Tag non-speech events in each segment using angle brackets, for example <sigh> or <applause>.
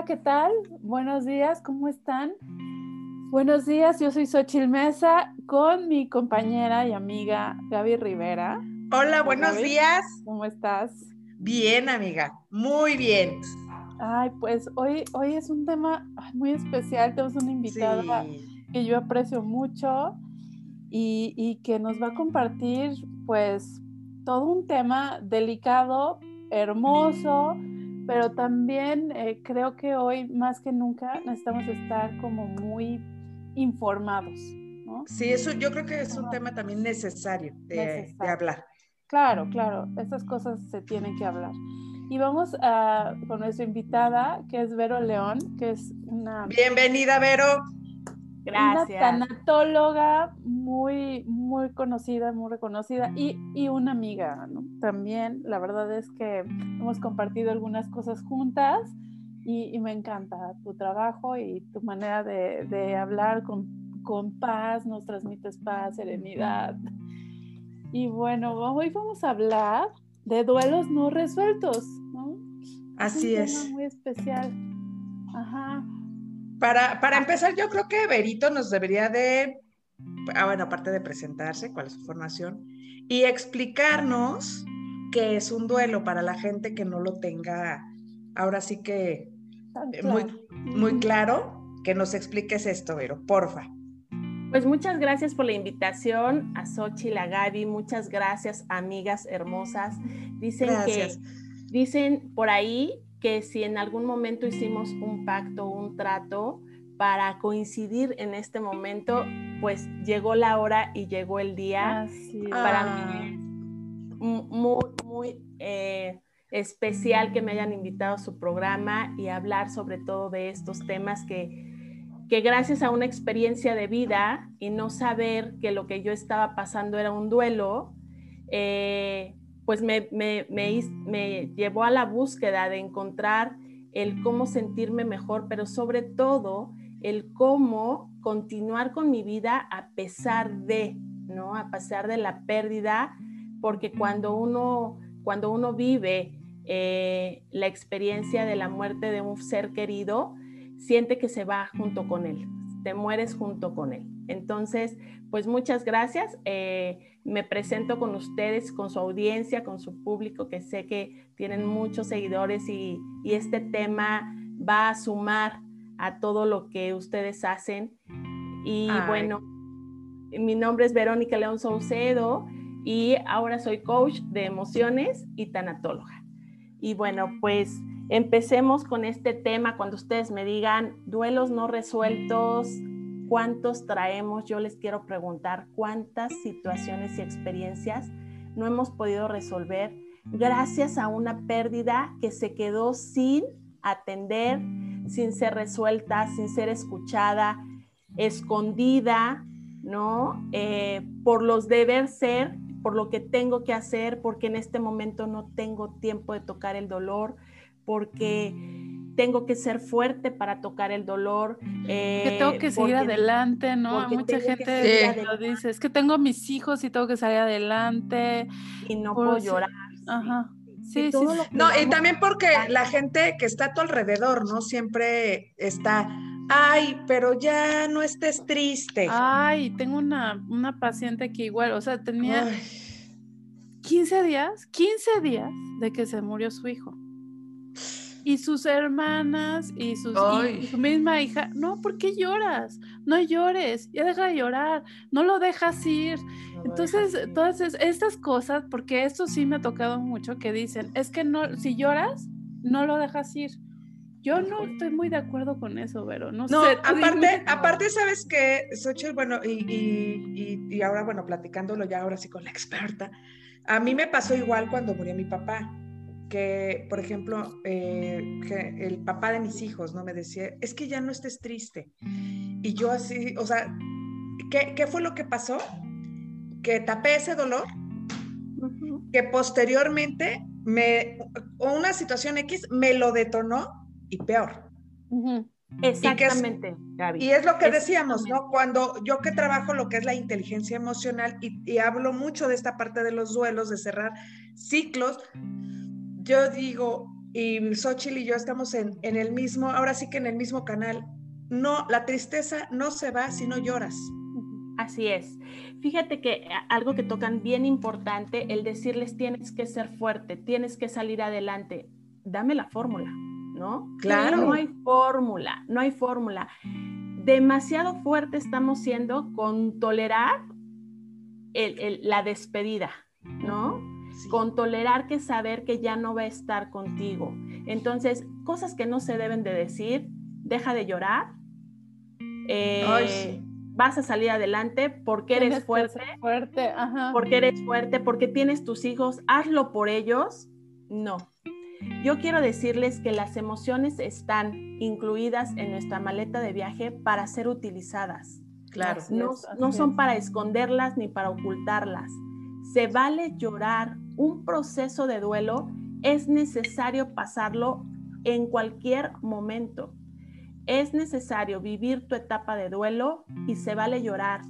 Hola, ¿qué tal? Buenos días, ¿cómo están? Buenos días, yo soy Xochil Mesa con mi compañera y amiga Gaby Rivera. Hola, buenos días. ¿Cómo estás? Bien, amiga, muy bien. Ay, pues hoy, hoy es un tema muy especial. Tenemos una invitada que yo aprecio mucho y, y que nos va a compartir, pues, todo un tema delicado, hermoso, pero también eh, creo que hoy más que nunca necesitamos estar como muy informados. ¿no? Sí, eso yo creo que es un tema también necesario de, hablar. Claro, claro, estas cosas se tienen que hablar. Y vamos a, con nuestra invitada, que es Vero León, que es una... Bienvenida, Vero. Gracias. Una tanatóloga muy, muy conocida, muy reconocida y, y una amiga, ¿no? También, la verdad es que hemos compartido algunas cosas juntas y, y me encanta tu trabajo y tu manera de, de hablar con, con, paz, nos transmites paz, serenidad. Y bueno, hoy vamos a hablar de duelos no resueltos, ¿no? Así es. Un tema muy especial. Ajá. Para, para, empezar, yo creo que Berito nos debería de, ah, bueno, aparte de presentarse, cuál es su formación, y explicarnos qué es un duelo para la gente que no lo tenga ahora sí que eh, muy, muy claro, que nos expliques esto, Vero, porfa. Pues muchas gracias por la invitación a Sochi, la Gaby, muchas gracias, amigas hermosas. Dicen que, dicen por ahí que si en algún momento hicimos un pacto, un trato para coincidir en este momento, pues llegó la hora y llegó el día. Para mí muy, muy eh, especial que me hayan invitado a su programa y hablar sobre todo de estos temas que, que gracias a una experiencia de vida y no saber que lo que yo estaba pasando era un duelo, eh, pues me, me, llevó a la búsqueda de encontrar el cómo sentirme mejor, pero sobre todo el cómo continuar con mi vida a pesar de, ¿no? A pesar de la pérdida, porque cuando uno, cuando uno vive eh, la experiencia de la muerte de un ser querido, siente que se va junto con él, te mueres junto con él. Entonces, pues muchas gracias. Eh, me presento con ustedes, con su audiencia, con su público, que sé que tienen muchos seguidores y, este tema va a sumar a todo lo que ustedes hacen. Y bueno, mi nombre es Verónica León Saucedo y ahora soy coach de emociones y tanatóloga. Y bueno, pues empecemos con este tema cuando ustedes me digan duelos no resueltos, ¿Cuántos traemos? Yo les quiero preguntar cuántas situaciones y experiencias no hemos podido resolver gracias a una pérdida que se quedó sin atender, sin ser resuelta, sin ser escuchada, escondida, ¿no? Eh, por los deber ser, por lo que tengo que hacer, porque en este momento no tengo tiempo de tocar el dolor, porque tengo que ser fuerte para tocar el dolor. que eh, tengo que seguir adelante, ¿no? Mucha gente lo dice, es que tengo mis hijos y tengo que salir adelante. Y no puedo llorar. Ajá. Sí, sí, No, y también porque la gente que está a tu alrededor, ¿no? Siempre está, ay, pero ya no estés triste. Ay, tengo una, una paciente que igual, o sea, tenía 15 días, 15 días de que se murió su hijo y sus hermanas y, sus, su misma hija, no, ¿por qué lloras? No llores, ya deja de llorar, no lo dejas ir. Entonces, todas estas cosas, porque esto sí me ha tocado mucho, que dicen, es que no, si lloras, no lo dejas ir. Yo no estoy muy de acuerdo con eso, pero no, no sé. Aparte, aparte, sabes que, Xochitl, bueno, y, y, y, ahora, bueno, platicándolo ya ahora sí con la <laughs> experta, a mí me pasó igual cuando murió mi papá que, por ejemplo, eh, que el papá de mis hijos, ¿no? Me decía, es que ya no estés triste. Y yo así, o sea, ¿qué, qué fue lo que pasó? Que tapé ese dolor, que posteriormente me, una situación X me lo detonó y peor. Exactamente, y, y es lo que decíamos, ¿no? Cuando yo que trabajo lo que es la inteligencia emocional y, y hablo mucho de esta parte de los duelos, de cerrar ciclos, yo digo, y Xochitl y yo estamos en, en el mismo, ahora sí que en el mismo canal. No, la tristeza no se va si no lloras. Así es. Fíjate que algo que tocan bien importante, el decirles tienes que ser fuerte, tienes que salir adelante. Dame la fórmula, ¿no? Claro. No hay fórmula, no hay fórmula. Demasiado fuerte estamos siendo con tolerar la despedida, ¿no? Con tolerar que saber que ya no va a estar contigo. Entonces, cosas que no se deben de decir, deja de llorar. Eh, vas a salir adelante porque eres fuerte. fuerte Porque eres fuerte, porque tienes tus hijos, hazlo por ellos. No. Yo quiero decirles que las emociones están incluidas en nuestra maleta de viaje para ser utilizadas. Claro. No, no son para esconderlas ni para ocultarlas. Se vale llorar. Un proceso de duelo es necesario pasarlo en cualquier momento. Es necesario vivir tu etapa de duelo y se vale llorar.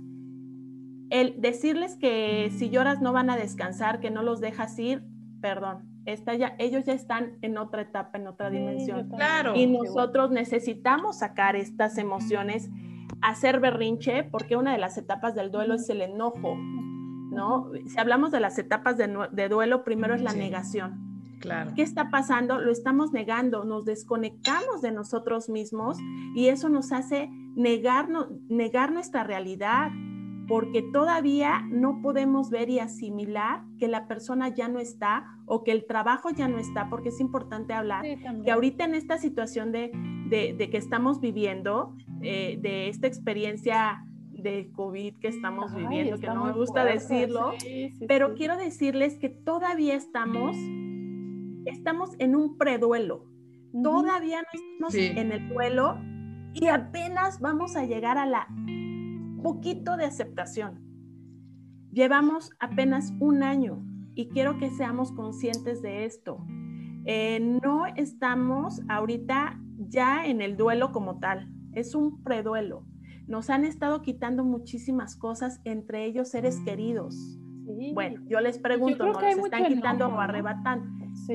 El decirles que si lloras no van a descansar, que no los dejas ir, perdón, está ya, ellos ya están en otra etapa, en otra dimensión. Claro. Y nosotros necesitamos sacar estas emociones, hacer berrinche, porque una de las etapas del duelo es el enojo, ¿no? Si hablamos de las etapas de, duelo, primero es la negación. Claro. ¿Qué está pasando? Lo estamos negando, nos desconectamos de nosotros mismos y eso nos hace negar, negar nuestra realidad, porque todavía no podemos ver y asimilar que la persona ya no está o que el trabajo ya no está, porque es importante hablar que ahorita en esta situación de, que estamos viviendo, eh, de esta experiencia de COVID que estamos viviendo, que no me gusta decirlo, pero quiero decirles que todavía estamos, estamos en un preduelo, todavía no estamos en el duelo y apenas vamos a llegar a la poquito de aceptación. Llevamos apenas un año y quiero que seamos conscientes de esto. Eh, no estamos ahorita ya en el duelo como tal, es un preduelo. Nos han estado quitando muchísimas cosas, entre ellos seres queridos. Bueno, yo les pregunto, ¿no les están quitando o arrebatando?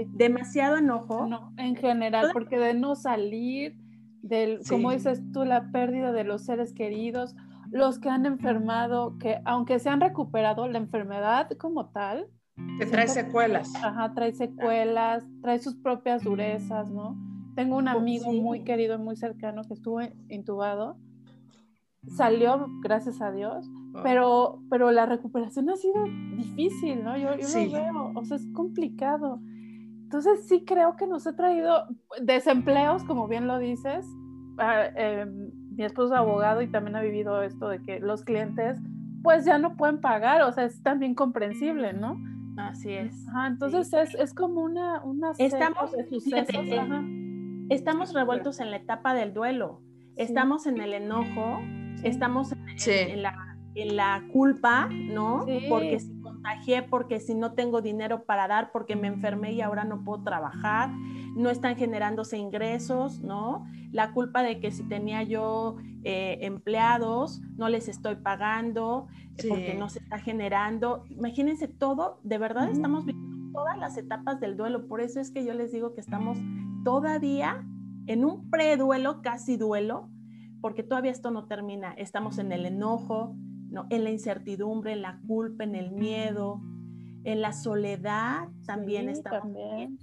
Demasiado enojo. No, en general, porque de no salir, del, como dices tú, la pérdida de los seres queridos, los que han enfermado, que aunque se han recuperado, la enfermedad como tal. Te trae secuelas. Ajá, trae secuelas, trae sus propias durezas, ¿no? Tengo un amigo muy querido, muy cercano que estuvo intubado. Salió, gracias a Dios, ah. pero, pero la recuperación ha sido difícil, ¿no? Yo, yo lo veo, o sea, es complicado. Entonces sí creo que nos ha traído desempleos, como bien lo dices, ah, em, mi esposo es abogado y también ha vivido esto de que los clientes pues ya no pueden pagar, o sea, es también comprensible, ¿no? Así es. entonces es, es, como una, una estamos, estamos revueltos en la etapa del duelo, estamos en el enojo, estamos en, la, en, la, culpa, ¿no? Porque si contagié, porque si no tengo dinero para dar, porque me enfermé y ahora no puedo trabajar, no están generándose ingresos, ¿no? La culpa de que si tenía yo eh, empleados, no les estoy pagando, eh, porque no se está generando. Imagínense todo, de verdad estamos viviendo todas las etapas del duelo, por eso es que yo les digo que estamos todavía en un preduelo, casi duelo, porque todavía esto no termina. Estamos en el enojo, ¿no? en la incertidumbre, en la culpa, en el miedo, en la soledad también estamos también.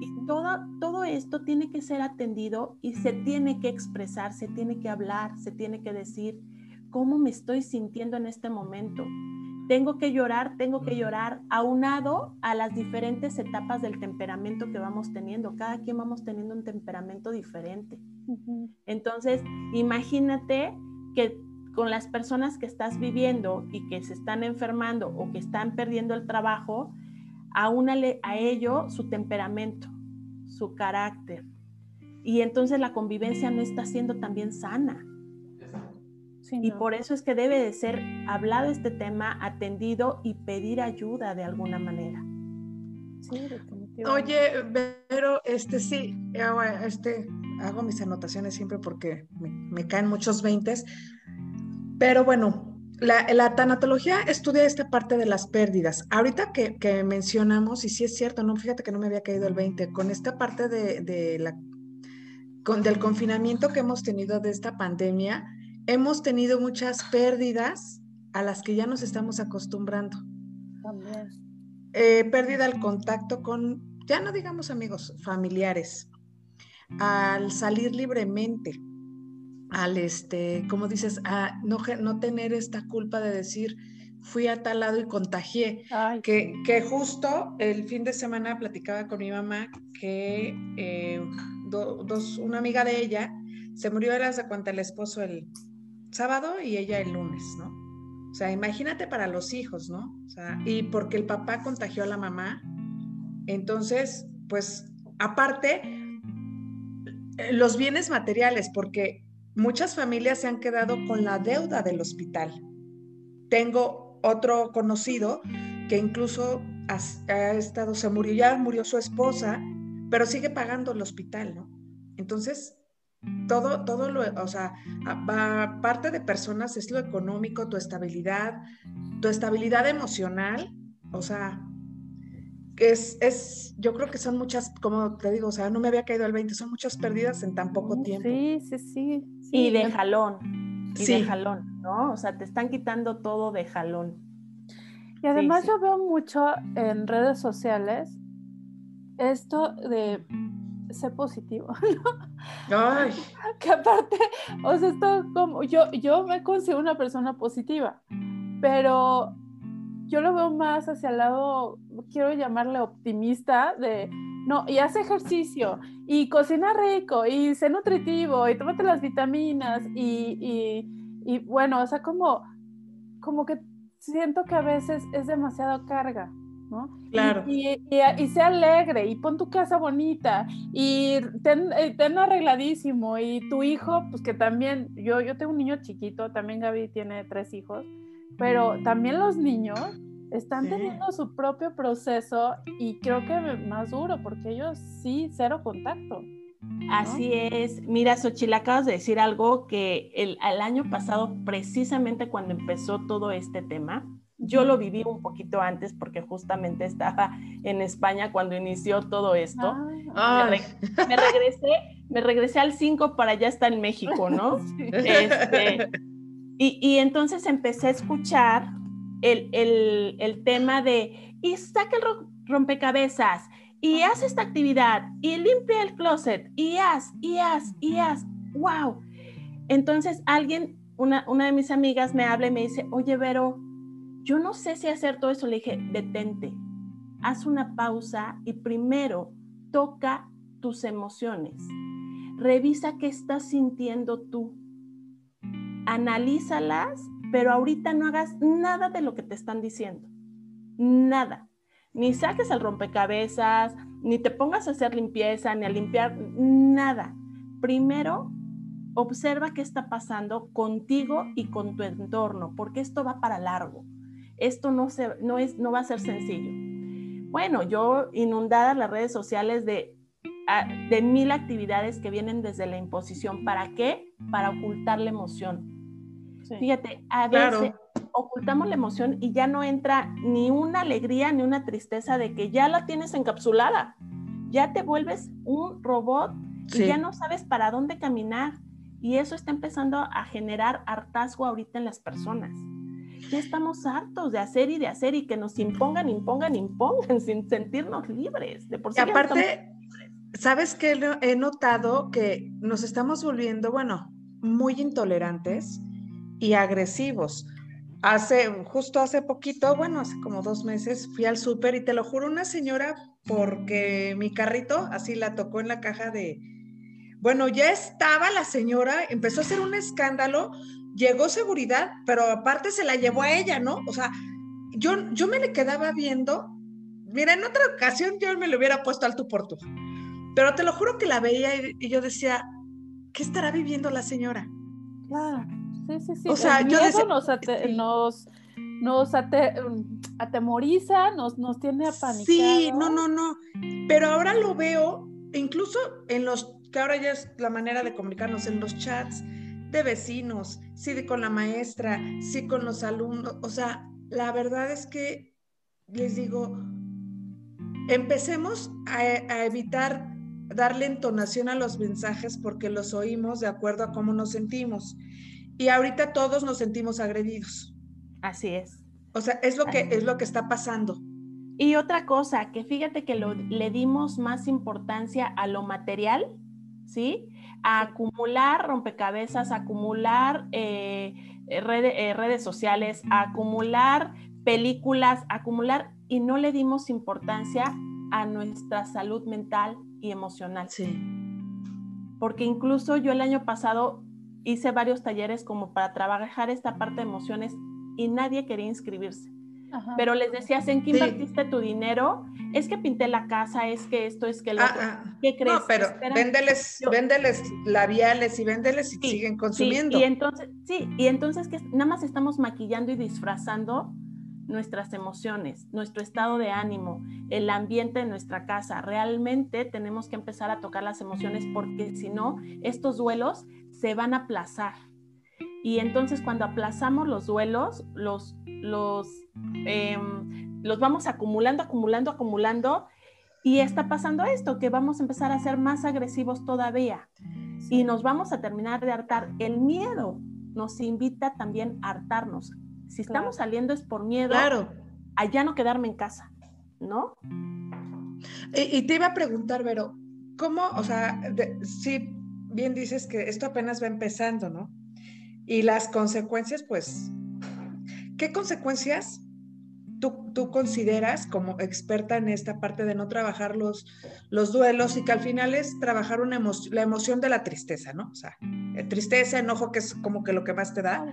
y todo, todo esto tiene que ser atendido y se tiene que expresar, se tiene que hablar, se tiene que decir cómo me estoy sintiendo en este momento. Tengo que llorar, tengo que llorar, aunado a las diferentes etapas del temperamento que vamos teniendo. Cada quien vamos teniendo un temperamento diferente. Entonces, imagínate que con las personas que estás viviendo y que se están enfermando o que están perdiendo el trabajo, aúnale a ello su temperamento, su carácter. Y entonces la convivencia no está siendo también sana. Y por eso es que debe de ser hablado este tema, atendido y pedir ayuda de alguna manera. Sí, Oye, pero este sí, este, hago mis anotaciones siempre porque me, me caen muchos veintes. Pero bueno, la, tanatología estudia esta parte de las pérdidas. Ahorita que, mencionamos, y sí es cierto, no, fíjate que no me había caído el 20, con esta parte de, la, con, del confinamiento que hemos tenido de esta pandemia, hemos tenido muchas pérdidas a las que ya nos estamos acostumbrando. También. Eh, pérdida al contacto con, ya no digamos amigos, familiares, al salir libremente al, este, como dices, a no, no tener esta culpa de decir, fui a tal lado y contagié. que, que, justo el fin de semana platicaba con mi mamá que eh, dos, una amiga de ella se murió, era de cuenta el esposo el sábado y ella el lunes, ¿no? O sea, imagínate para los hijos, ¿no? O sea, y porque el papá contagió a la mamá, entonces, pues, aparte, los bienes materiales, porque muchas familias se han quedado con la deuda del hospital. Tengo otro conocido que incluso ha, estado, se murió, ya murió su esposa, pero sigue pagando el hospital, ¿no? Entonces, todo, todo lo, o sea, parte de personas es lo económico, tu estabilidad, tu estabilidad emocional, o sea, es, es, yo creo que son muchas, como te digo, o sea, no me había caído el 20, son muchas pérdidas en tan poco tiempo. Sí, sí, sí. y de jalón, y de jalón, ¿no? O sea, te están quitando todo de jalón. Y además yo veo mucho en redes sociales esto de ser positivo, <laughs> ¿no? Ay. Que aparte, o sea, esto como, yo, yo me considero una persona positiva, pero yo lo veo más hacia el lado, quiero llamarle optimista, de, no, y hace ejercicio, y cocina rico, y sé nutritivo, y tómate las vitaminas, y, y, bueno, o sea, como, como que siento que a veces es demasiado carga, ¿no? Claro. Y, y, sea alegre, y pon tu casa bonita, y ten, ten, arregladísimo, y tu hijo, pues que también, yo, yo tengo un niño chiquito, también Gaby tiene tres hijos, pero también los niños están teniendo su propio proceso y creo que más duro porque ellos sí, cero contacto. Así es. Mira, Xochitl, acabas de decir algo que el, año pasado, precisamente cuando empezó todo este tema, yo lo viví un poquito antes porque justamente estaba en España cuando inició todo esto. Ah. Me, regresé, me regresé al 5 para ya estar en México, ¿no? <laughs> Este, y, entonces empecé a escuchar el, tema de, y saca el rompecabezas, y haz esta actividad, y limpia el closet, y haz, y haz, y haz. ¡Wow! Entonces alguien, una, una de mis amigas me habla y me dice, oye, Vero, yo no sé si hacer todo eso. Le dije, detente, haz una pausa y primero toca tus emociones. Revisa qué estás sintiendo tú analízalas, pero ahorita no hagas nada de lo que te están diciendo. Nada. Ni saques el rompecabezas, ni te pongas a hacer limpieza, ni a limpiar, nada. Primero, observa qué está pasando contigo y con tu entorno, porque esto va para largo. Esto no, se, no, es, no va a ser sencillo. Bueno, yo inundada las redes sociales de, ah, de mil actividades que vienen desde la imposición. ¿Para qué? Para ocultar la emoción Fíjate, a veces ocultamos la emoción y ya no entra ni una alegría ni una tristeza de que ya la tienes encapsulada. Ya te vuelves un robot y ya no sabes para dónde caminar. Y eso está empezando a generar hartazgo ahorita en las personas. Ya estamos hartos de hacer y de hacer y que nos impongan, impongan, impongan <laughs> sin sentirnos libres. De por sí y aparte, ¿sabes qué? He notado que nos estamos volviendo, bueno, muy intolerantes y agresivos. Hace, justo hace poquito, bueno, hace como dos meses, fui al súper y te lo juro, una señora, porque mi carrito así la tocó en la caja de, bueno, ya estaba la señora, empezó a hacer un escándalo, llegó seguridad, pero aparte se la llevó a ella, ¿no? O sea, yo, yo me le quedaba viendo, mira, en otra ocasión yo me lo hubiera puesto alto por tú, pero te lo juro que la veía y, y yo decía, ¿qué estará viviendo la señora? Claro. Sí, sí, sí. O sea, yo nos, nos, nos atemoriza, nos, nos tiene apanicados. Sí, no, no, no. Pero ahora lo veo, incluso en los, que ahora ya es la manera de comunicarnos en los chats, de vecinos, sí con la maestra, sí con los alumnos. O sea, la verdad es que les digo, empecemos a, evitar darle entonación a los mensajes porque los oímos de acuerdo a cómo nos sentimos. Y ahorita todos nos sentimos agredidos. Así es. O sea, es lo que, es lo que está pasando. Y otra cosa, que fíjate que le dimos más importancia a lo material, ¿sí? A acumular rompecabezas, a acumular eh, eh, eh, redes sociales, a acumular películas, a acumular, y no le dimos importancia a nuestra salud mental y emocional. Sí. Porque incluso yo el año pasado hice varios talleres como para trabajar esta parte de emociones y nadie quería inscribirse. Pero les decías, ¿en qué invertiste tu dinero? Es que pinté la casa, es que esto, es que lo ah, ah. ¿Qué crees? No, pero véndeles, labiales y véndeles y siguen consumiendo. y entonces, sí, y entonces que nada más estamos maquillando y disfrazando nuestras emociones, nuestro estado de ánimo, el ambiente de nuestra casa. Realmente tenemos que empezar a tocar las emociones porque si no, estos duelos se van a aplazar. Y entonces cuando aplazamos los duelos, los, los, em, los vamos acumulando, acumulando, acumulando. Y está pasando esto, que vamos a empezar a ser más agresivos todavía. Y nos vamos a terminar de hartar. El miedo nos invita también a hartarnos, si estamos saliendo es por miedo claro. a ya no quedarme en casa, ¿no? Y, te iba a preguntar, Vero, ¿cómo, o sea, si bien dices que esto apenas va empezando, ¿no? Y las consecuencias, pues, ¿qué consecuencias tú, tú, consideras como experta en esta parte de no trabajar los, los duelos y que al final es trabajar una la emoción de la tristeza, ¿no? O sea, eh, tristeza, enojo, que es como que lo que más te da.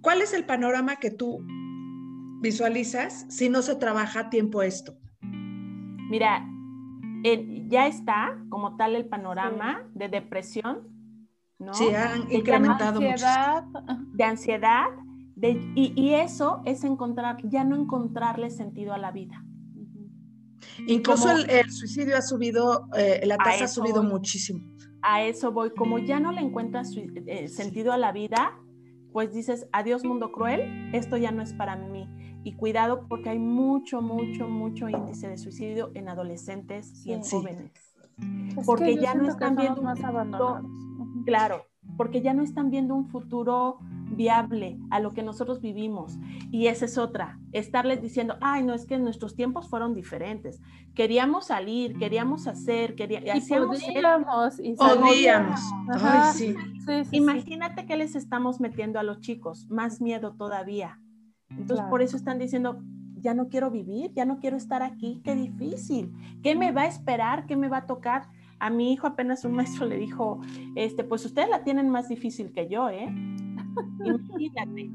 ¿Cuál es el panorama que tú visualizas si no se trabaja a tiempo esto? Mira, ya está como tal el panorama de depresión, ¿no? Sí, han incrementado <laughs> de ansiedad, de ansiedad y, eso es encontrar, ya no encontrarle sentido a la vida. Incluso el, suicidio ha subido, eh, la tasa ha subido muchísimo. A eso voy, como ya no le encuentras eh, sentido a la vida, pues dices, adiós mundo cruel, esto ya no es para mí. Y cuidado porque hay mucho, mucho, mucho índice de suicidio en adolescentes y en jóvenes. porque ya no están viendo más abandonados. Claro, porque ya no están viendo un futuro viable a lo que nosotros vivimos. Y esa es otra, estarles diciendo, ay, no, es que nuestros tiempos fueron diferentes. Queríamos salir, queríamos hacer, queríamos... Y podíamos, Imagínate que les estamos metiendo a los chicos, más miedo todavía. Entonces, por eso están diciendo, ya no quiero vivir, ya no quiero estar aquí, qué difícil. ¿Qué me va a esperar? ¿Qué me va a tocar? A mi hijo apenas un maestro le dijo, este, pues ustedes la tienen más difícil que yo, ¿eh? <laughs> Imagínate.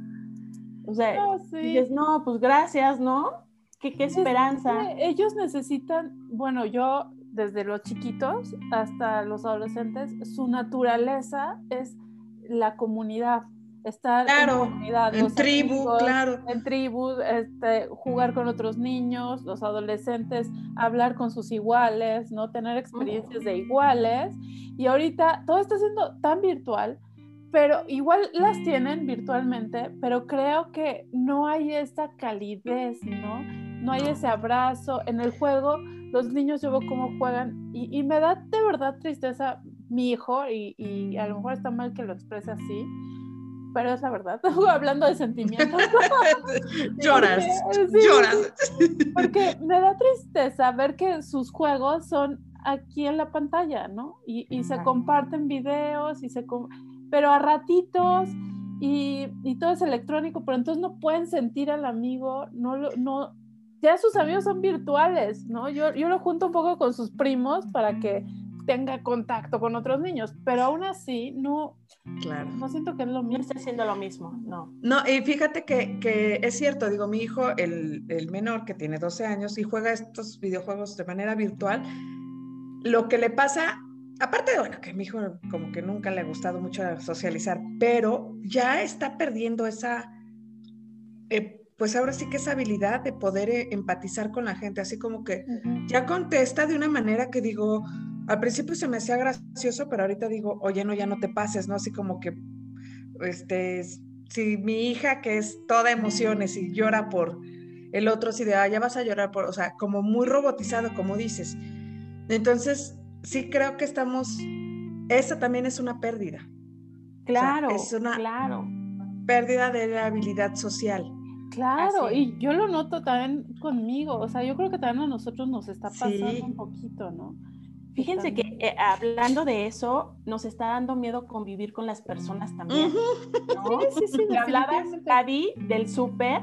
O sea, no, dices, no, pues gracias, ¿no? ¿Qué, qué esperanza? ellos necesitan, bueno, yo desde los chiquitos hasta los adolescentes, su naturaleza es la comunidad estar en comunidad, en tribu, claro. En tribu, este, jugar con otros niños, los adolescentes, hablar con sus iguales, ¿no? Tener experiencias de iguales. Y ahorita todo está siendo tan virtual, pero igual las tienen virtualmente, pero creo que no hay esa calidez, ¿no? No hay ese abrazo. En el juego, los niños yo veo cómo juegan y, y me da de verdad tristeza mi hijo, y, y a lo mejor está mal que lo exprese así, pero es la verdad, <laughs> hablando de sentimientos. <laughs> <laughs> lloras, lloras. Porque me da tristeza ver que sus juegos son aquí en la pantalla, ¿no? Y, y se comparten videos, y se pero a ratitos, y, y, todo es electrónico, pero entonces no pueden sentir al amigo, no, no, ya sus amigos son virtuales, ¿no? Yo, yo lo junto un poco con sus primos para que tenga contacto con otros niños, pero aún así no, claro. no siento que es lo mismo. No está haciendo lo mismo, no. No, y fíjate que, que es cierto, digo, mi hijo, el, el, menor que tiene 12 años y juega estos videojuegos de manera virtual, lo que le pasa, aparte de, bueno, que mi hijo como que nunca le ha gustado mucho socializar, pero ya está perdiendo esa... Eh, pues ahora sí que esa habilidad de poder eh, empatizar con la gente, así como que ya contesta de una manera que digo, al principio se me hacía gracioso, pero ahorita digo, oye, no, ya no te pases, ¿no? Así como que, este, si mi hija que es toda emociones y llora por el otro, así de, ah, ya vas a llorar por, o sea, como muy robotizado, como dices. Entonces, sí creo que estamos, esa también es una pérdida. Claro, es una claro. pérdida de la habilidad social. Claro, y yo lo noto también conmigo, o sea, yo creo que también a nosotros nos está pasando un poquito, ¿no? Fíjense que eh, hablando de eso, nos está dando miedo convivir con las personas también. ¿no? Sí, sí, sí, hablabas, Gaby, del súper,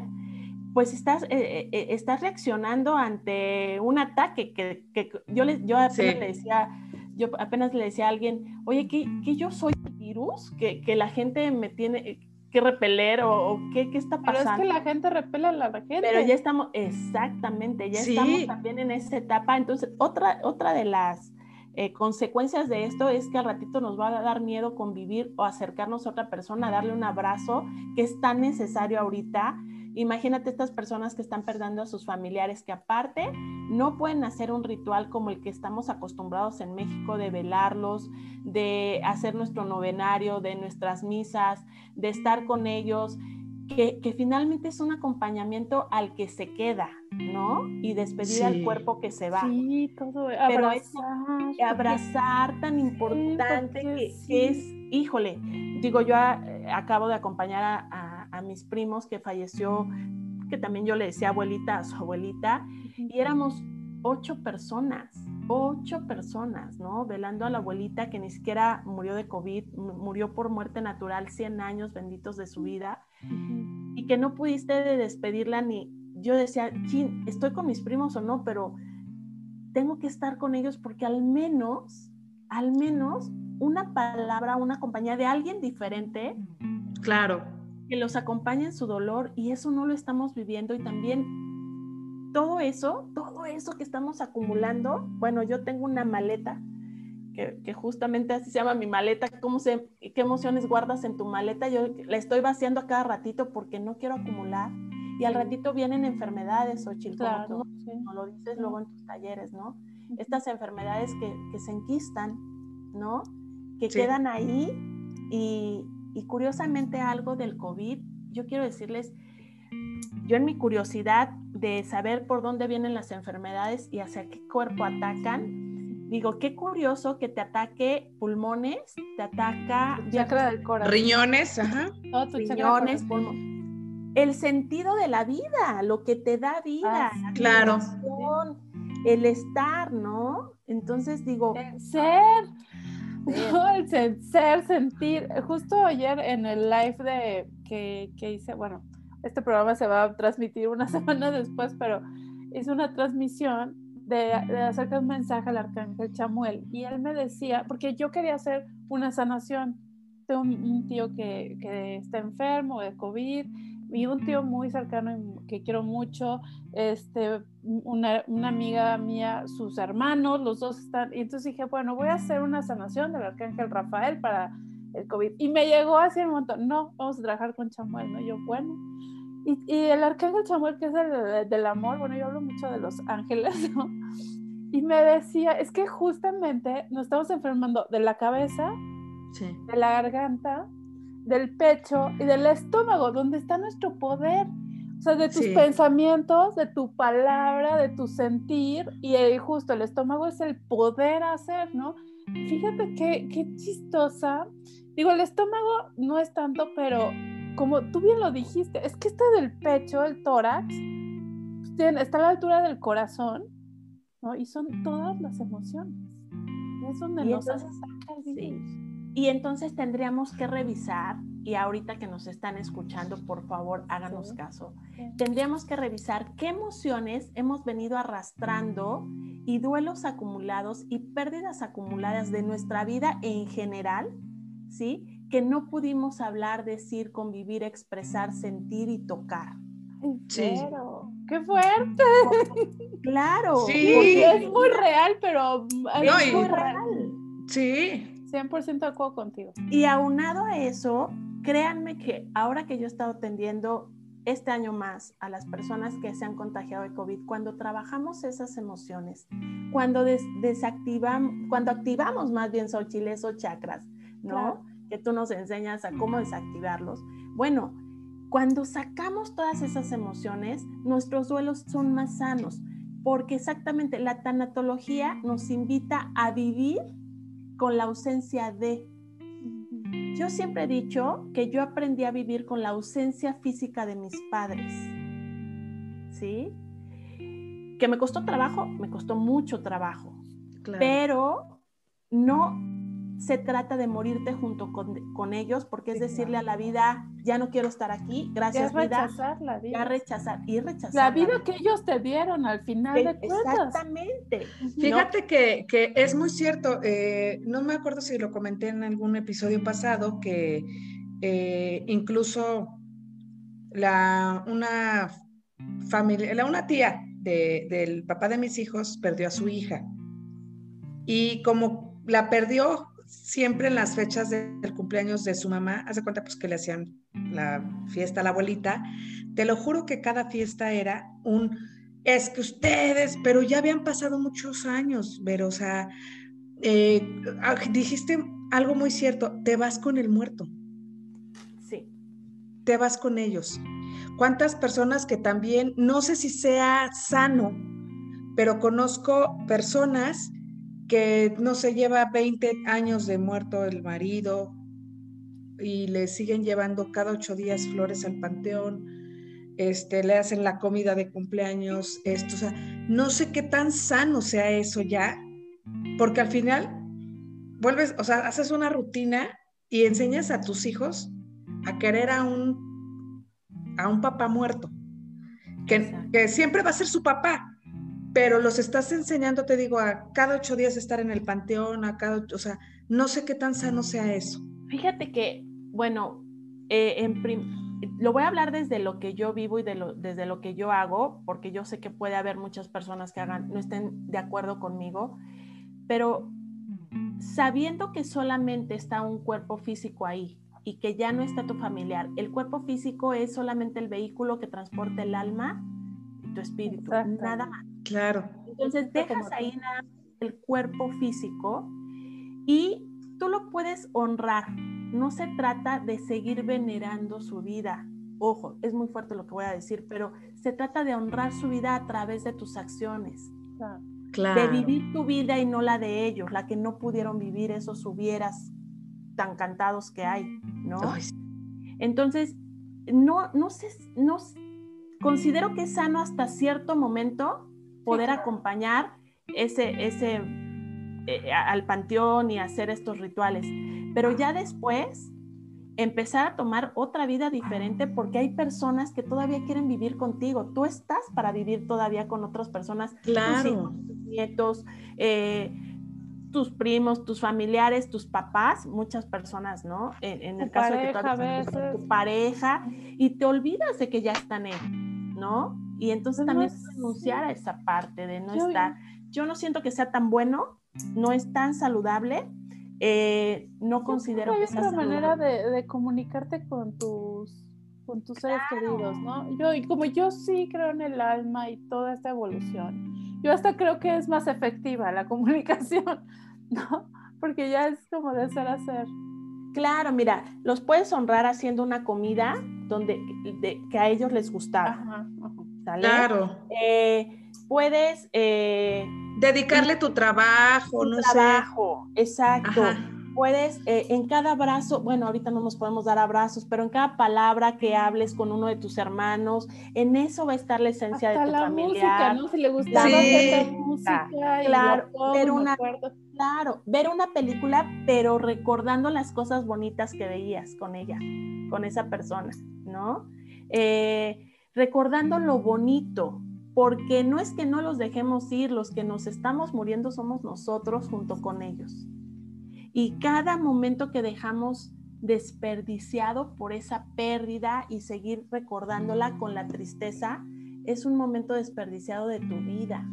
pues estás, eh, eh, estás reaccionando ante un ataque que, que yo, le, yo apenas le decía, yo apenas le decía a alguien, oye, que, que yo soy virus, que, que la gente me tiene, que repeler o, qué, qué, está pasando. Pero es que la gente repele a la gente. Pero ya estamos, exactamente, ya estamos también en esa etapa. Entonces, otra, otra de las eh, consecuencias de esto es que al ratito nos va a dar miedo convivir o acercarnos a otra persona, darle un abrazo que es tan necesario ahorita. Imagínate estas personas que están perdiendo a sus familiares, que aparte no pueden hacer un ritual como el que estamos acostumbrados en México de velarlos, de hacer nuestro novenario, de nuestras misas, de estar con ellos que, finalmente es un acompañamiento al que se queda, ¿no? Y despedir al cuerpo que se va. Sí, todo. Abrazar. abrazar tan importante que, es, híjole, digo, yo acabo de acompañar a, mis primos que falleció, que también yo le decía abuelita a su abuelita, y éramos ocho personas, ocho personas, ¿no? Velando a la abuelita que ni siquiera murió de COVID, murió por muerte natural, 100 años benditos de su vida y que no pudiste de despedirla ni yo decía, estoy con mis primos o no, pero tengo que estar con ellos porque al menos, al menos una palabra, una compañía de alguien diferente. Claro. Que los acompañe en su dolor y eso no lo estamos viviendo y también todo eso, todo eso que estamos acumulando, bueno, yo tengo una maleta que, justamente así se llama mi maleta, ¿cómo se, qué emociones guardas en tu maleta. Yo la estoy vaciando a cada ratito porque no quiero acumular. Y al ratito vienen enfermedades, o claro, como lo dices luego en tus talleres, ¿no? Estas enfermedades que, que se enquistan, ¿no? Que quedan ahí. Y, y curiosamente algo del COVID, yo quiero decirles, yo en mi curiosidad de saber por dónde vienen las enfermedades y hacia qué cuerpo atacan, digo, qué curioso que te ataque pulmones, te ataca chakra del corazón. riñones, ajá. riñones, El sentido de la vida, lo que te da vida, ah, claro. el estar, ¿no? Entonces digo, ser, <laughs> el ser, sentir. Justo ayer en el live de que, que hice, bueno, este programa se va a transmitir una <laughs> semana después, pero hice una transmisión de, de un mensaje al arcángel Chamuel y él me decía, porque yo quería hacer una sanación. Tengo un, tío que, que, está enfermo de COVID y un tío muy cercano que quiero mucho, este, una, una, amiga mía, sus hermanos, los dos están, y entonces dije, bueno, voy a hacer una sanación del arcángel Rafael para el COVID. Y me llegó así un montón, no, vamos a trabajar con Chamuel, ¿no? Yo, bueno, y, el arcángel Samuel, que es el del amor, bueno, yo hablo mucho de los ángeles, <laughs> ¿no? Y me decía, es que justamente nos estamos enfermando de la cabeza, de la garganta, del pecho y del estómago, donde está nuestro poder. O sea, de tus pensamientos, de tu palabra, de tu sentir, y justo el estómago es el poder hacer, ¿no? Fíjate qué, qué chistosa. Digo, el estómago no es tanto, pero como tú bien lo dijiste, es que este del pecho, el tórax, pues, está a la altura del corazón, ¿no? Y son todas las emociones. Es donde nos entonces, Y entonces tendríamos que revisar, y ahorita que nos están escuchando, por favor, háganos caso, tendríamos que revisar qué emociones hemos venido arrastrando y duelos acumulados y pérdidas acumuladas de nuestra vida en general, ¿sí? Que no pudimos hablar, decir, convivir, expresar, sentir y tocar. Sí. ¡Qué fuerte! <laughs> Claro. Sí. Es muy real, pero es muy real. Sí. 100% de acuerdo contigo. Y aunado a eso, créanme que ahora que yo he estado atendiendo este año más a las personas que se han contagiado de COVID, cuando trabajamos esas emociones, cuando desactivamos, cuando activamos más bien Xochitl esos chakras, ¿no? Que tú nos enseñas a cómo desactivarlos. Bueno, cuando sacamos todas esas emociones, nuestros duelos son más sanos, porque exactamente la tanatología nos invita a vivir con la ausencia de. Yo siempre he dicho que yo aprendí a vivir con la ausencia física de mis padres. ¿Sí? Que me costó trabajo, me costó mucho trabajo. Pero no se trata de morirte junto con, ellos, porque es decirle a la vida, ya no quiero estar aquí, gracias ya rechazar la vida. Ya rechazar y rechazar. La vida, que ellos te dieron al final de cuentas. Exactamente. Fíjate que, que, es muy cierto, eh, no me acuerdo si lo comenté en algún episodio pasado, que eh, incluso la, una familia, una tía del papá de mis hijos perdió a su hija. Y como la perdió siempre en las fechas del cumpleaños de su mamá, hace cuenta pues que le hacían la fiesta a la abuelita, te lo juro que cada fiesta era un, es que ustedes, pero ya habían pasado muchos años, pero o sea, eh, ah, dijiste algo muy cierto, te vas con el muerto. Sí. Te vas con ellos. ¿Cuántas personas que también, no sé si sea sano, pero conozco personas que no se lleva 20 años de muerto el marido y le siguen llevando cada ocho días flores al panteón, este, le hacen la comida de cumpleaños, esto, o sea, no sé qué tan sano sea eso ya, porque al final vuelves, o sea, haces una rutina y enseñas a tus hijos a querer a un, a un papá muerto, que, que siempre va a ser su papá, pero los estás enseñando, te digo, a cada ocho días estar en el panteón, a cada, o sea, no sé qué tan sano sea eso. Fíjate que, bueno, eh, lo voy a hablar desde lo que yo vivo y de lo, desde lo que yo hago, porque yo sé que puede haber muchas personas que hagan, no estén de acuerdo conmigo, pero sabiendo que solamente está un cuerpo físico ahí y que ya no está tu familiar, el cuerpo físico es solamente el vehículo que transporta el alma y tu espíritu, nada más. Claro. Entonces dejas ahí nada el cuerpo físico y tú lo puedes honrar. No se trata de seguir venerando su vida. Ojo, es muy fuerte lo que voy a decir, pero se trata de honrar su vida a través de tus acciones. Claro. De vivir tu vida y no la de ellos, la que no pudieron vivir esos hubieras tan cantados que hay, ¿no? Entonces, no, no sé, no, considero que es sano hasta cierto momento poder acompañar ese, ese, eh, al panteón y hacer estos rituales. Pero ya después empezar a tomar otra vida diferente porque hay personas que todavía quieren vivir contigo. Tú estás para vivir todavía con otras personas. Claro. Tus, nietos, eh, tus primos, tus familiares, tus papás, muchas personas, ¿no? En, el caso de que tu pareja, y te olvidas de que ya están en, ¿no? Y entonces también renunciar a esa parte de no estar. Yo no siento que sea tan bueno, no es tan saludable. Eh, no considero que sea otra manera de, de, comunicarte con tus con tus seres queridos, ¿no? Yo, y como yo sí creo en el alma y toda esta evolución, yo hasta creo que es más efectiva la <laughs> comunicación, ¿no? Porque ya es como de ser a ser. Claro, mira, los puedes honrar haciendo una comida donde que a ellos les gustaba. Ajá, Claro. Eh, puedes... Eh, Dedicarle tu trabajo, no trabajo, exacto. Puedes eh, en cada abrazo, bueno, ahorita no nos podemos dar abrazos, pero en cada palabra que hables con uno de tus hermanos, en eso va a estar la esencia de tu la familiar. Música, ¿no? Si le gustaba sí. música. Claro, ver una, claro, ver una película, pero recordando las cosas bonitas que veías con ella, con esa persona, ¿no? Eh, recordando lo bonito, porque no es que no los dejemos ir, los que nos estamos muriendo somos nosotros junto con ellos. Y cada momento que dejamos desperdiciado por esa pérdida y seguir recordándola con la tristeza, es un momento desperdiciado de tu vida.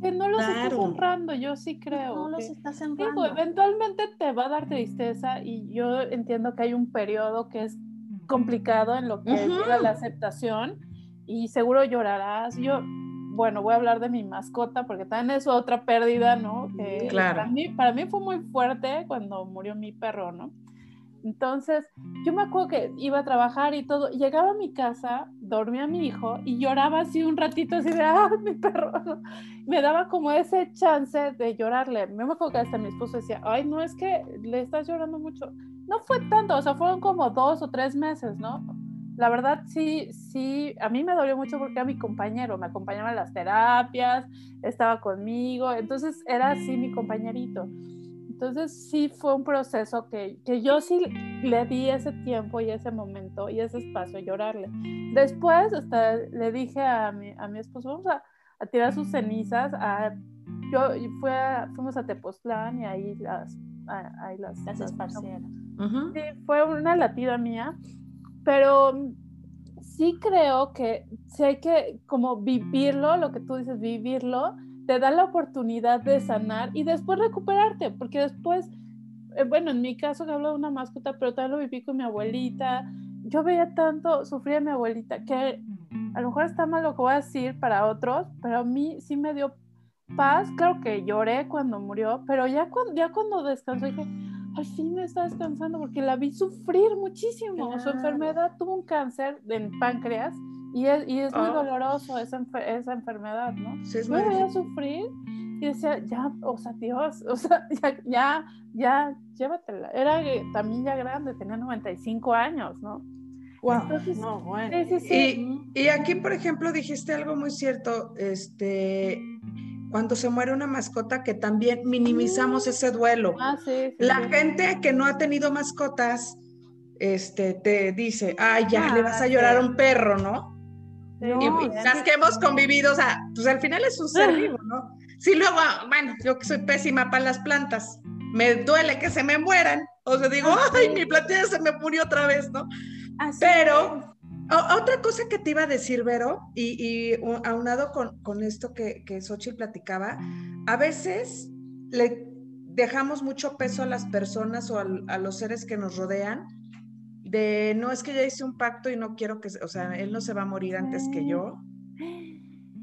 Que no los estás honrando, yo sí creo. No los estás honrando. eventualmente te va a dar tristeza y yo entiendo que hay un periodo que es complicado en lo que era la aceptación y seguro llorarás. Yo, bueno, voy a hablar de mi mascota porque también es otra pérdida, ¿no? Que claro. Para mí, para mí fue muy fuerte cuando murió mi perro, ¿no? Entonces, yo me acuerdo que iba a trabajar y todo, llegaba a mi casa, dormía mi hijo y lloraba así un ratito, así de, ah, mi perro. Me daba como ese chance de llorarle. Me acuerdo que hasta mi esposo decía, ay, no, es que le estás llorando mucho. No fue tanto, o sea, fueron como dos o tres meses, ¿no? La verdad, sí, sí, a mí me dolió mucho porque era mi compañero, me acompañaba en las terapias, estaba conmigo, entonces era así mi compañerito. Entonces sí fue un proceso que, que, yo sí le di ese tiempo y ese momento y ese espacio a llorarle. Después hasta le dije a mi, a mi esposo, vamos a, a tirar sus cenizas. A, yo fue fuimos a Tepoztlán y ahí las, ahí las, las esparcieron. Uh -huh. Sí, fue una latida mía, pero sí creo que sí hay que como vivirlo, lo que tú dices, vivirlo te da la oportunidad de sanar y después recuperarte, porque después, eh, bueno, en mi caso que hablo de una mascota, pero también lo viví con mi abuelita, yo veía tanto, sufría mi abuelita, que a lo mejor está mal lo que voy a decir para otros, pero a mí sí me dio paz, claro que lloré cuando murió, pero ya cuando, ya cuando descansó dije, al fin me está descansando porque la vi sufrir muchísimo, claro. su enfermedad tuvo un cáncer en páncreas, y es, y es muy oh. doloroso esa, esa, enfermedad, ¿no? Sí, es Yo veía sufrir y decía, ya, o sea, Dios, <laughs> o sea, ya, ya, ya, llévatela. Era también ya grande, tenía 95 años, ¿no? Wow. Entonces, no, bueno. Sí, sí, sí. Y, y, aquí, por ejemplo, dijiste algo muy cierto, este, cuando se muere una mascota, que también minimizamos ese duelo. Ah, sí, sí, La gente que no ha tenido mascotas, este, te dice, ay, ya ah, le vas a llorar a un perro, ¿no? No, y las que hemos convivido, o sea, pues al final es un ser vivo, ¿no? Sí, luego, bueno, yo que soy pésima para las plantas, me duele que se me mueran, o sea, digo, ay, mi plantilla se me murió otra vez, ¿no? Así Pero o, otra cosa que te iba a decir, Vero, y, y aunado con, con, esto que, que Xochitl platicaba, a veces le dejamos mucho peso a las personas o a, a los seres que nos rodean de no es que ya hice un pacto y no quiero que, o sea, él no se va a morir antes que yo.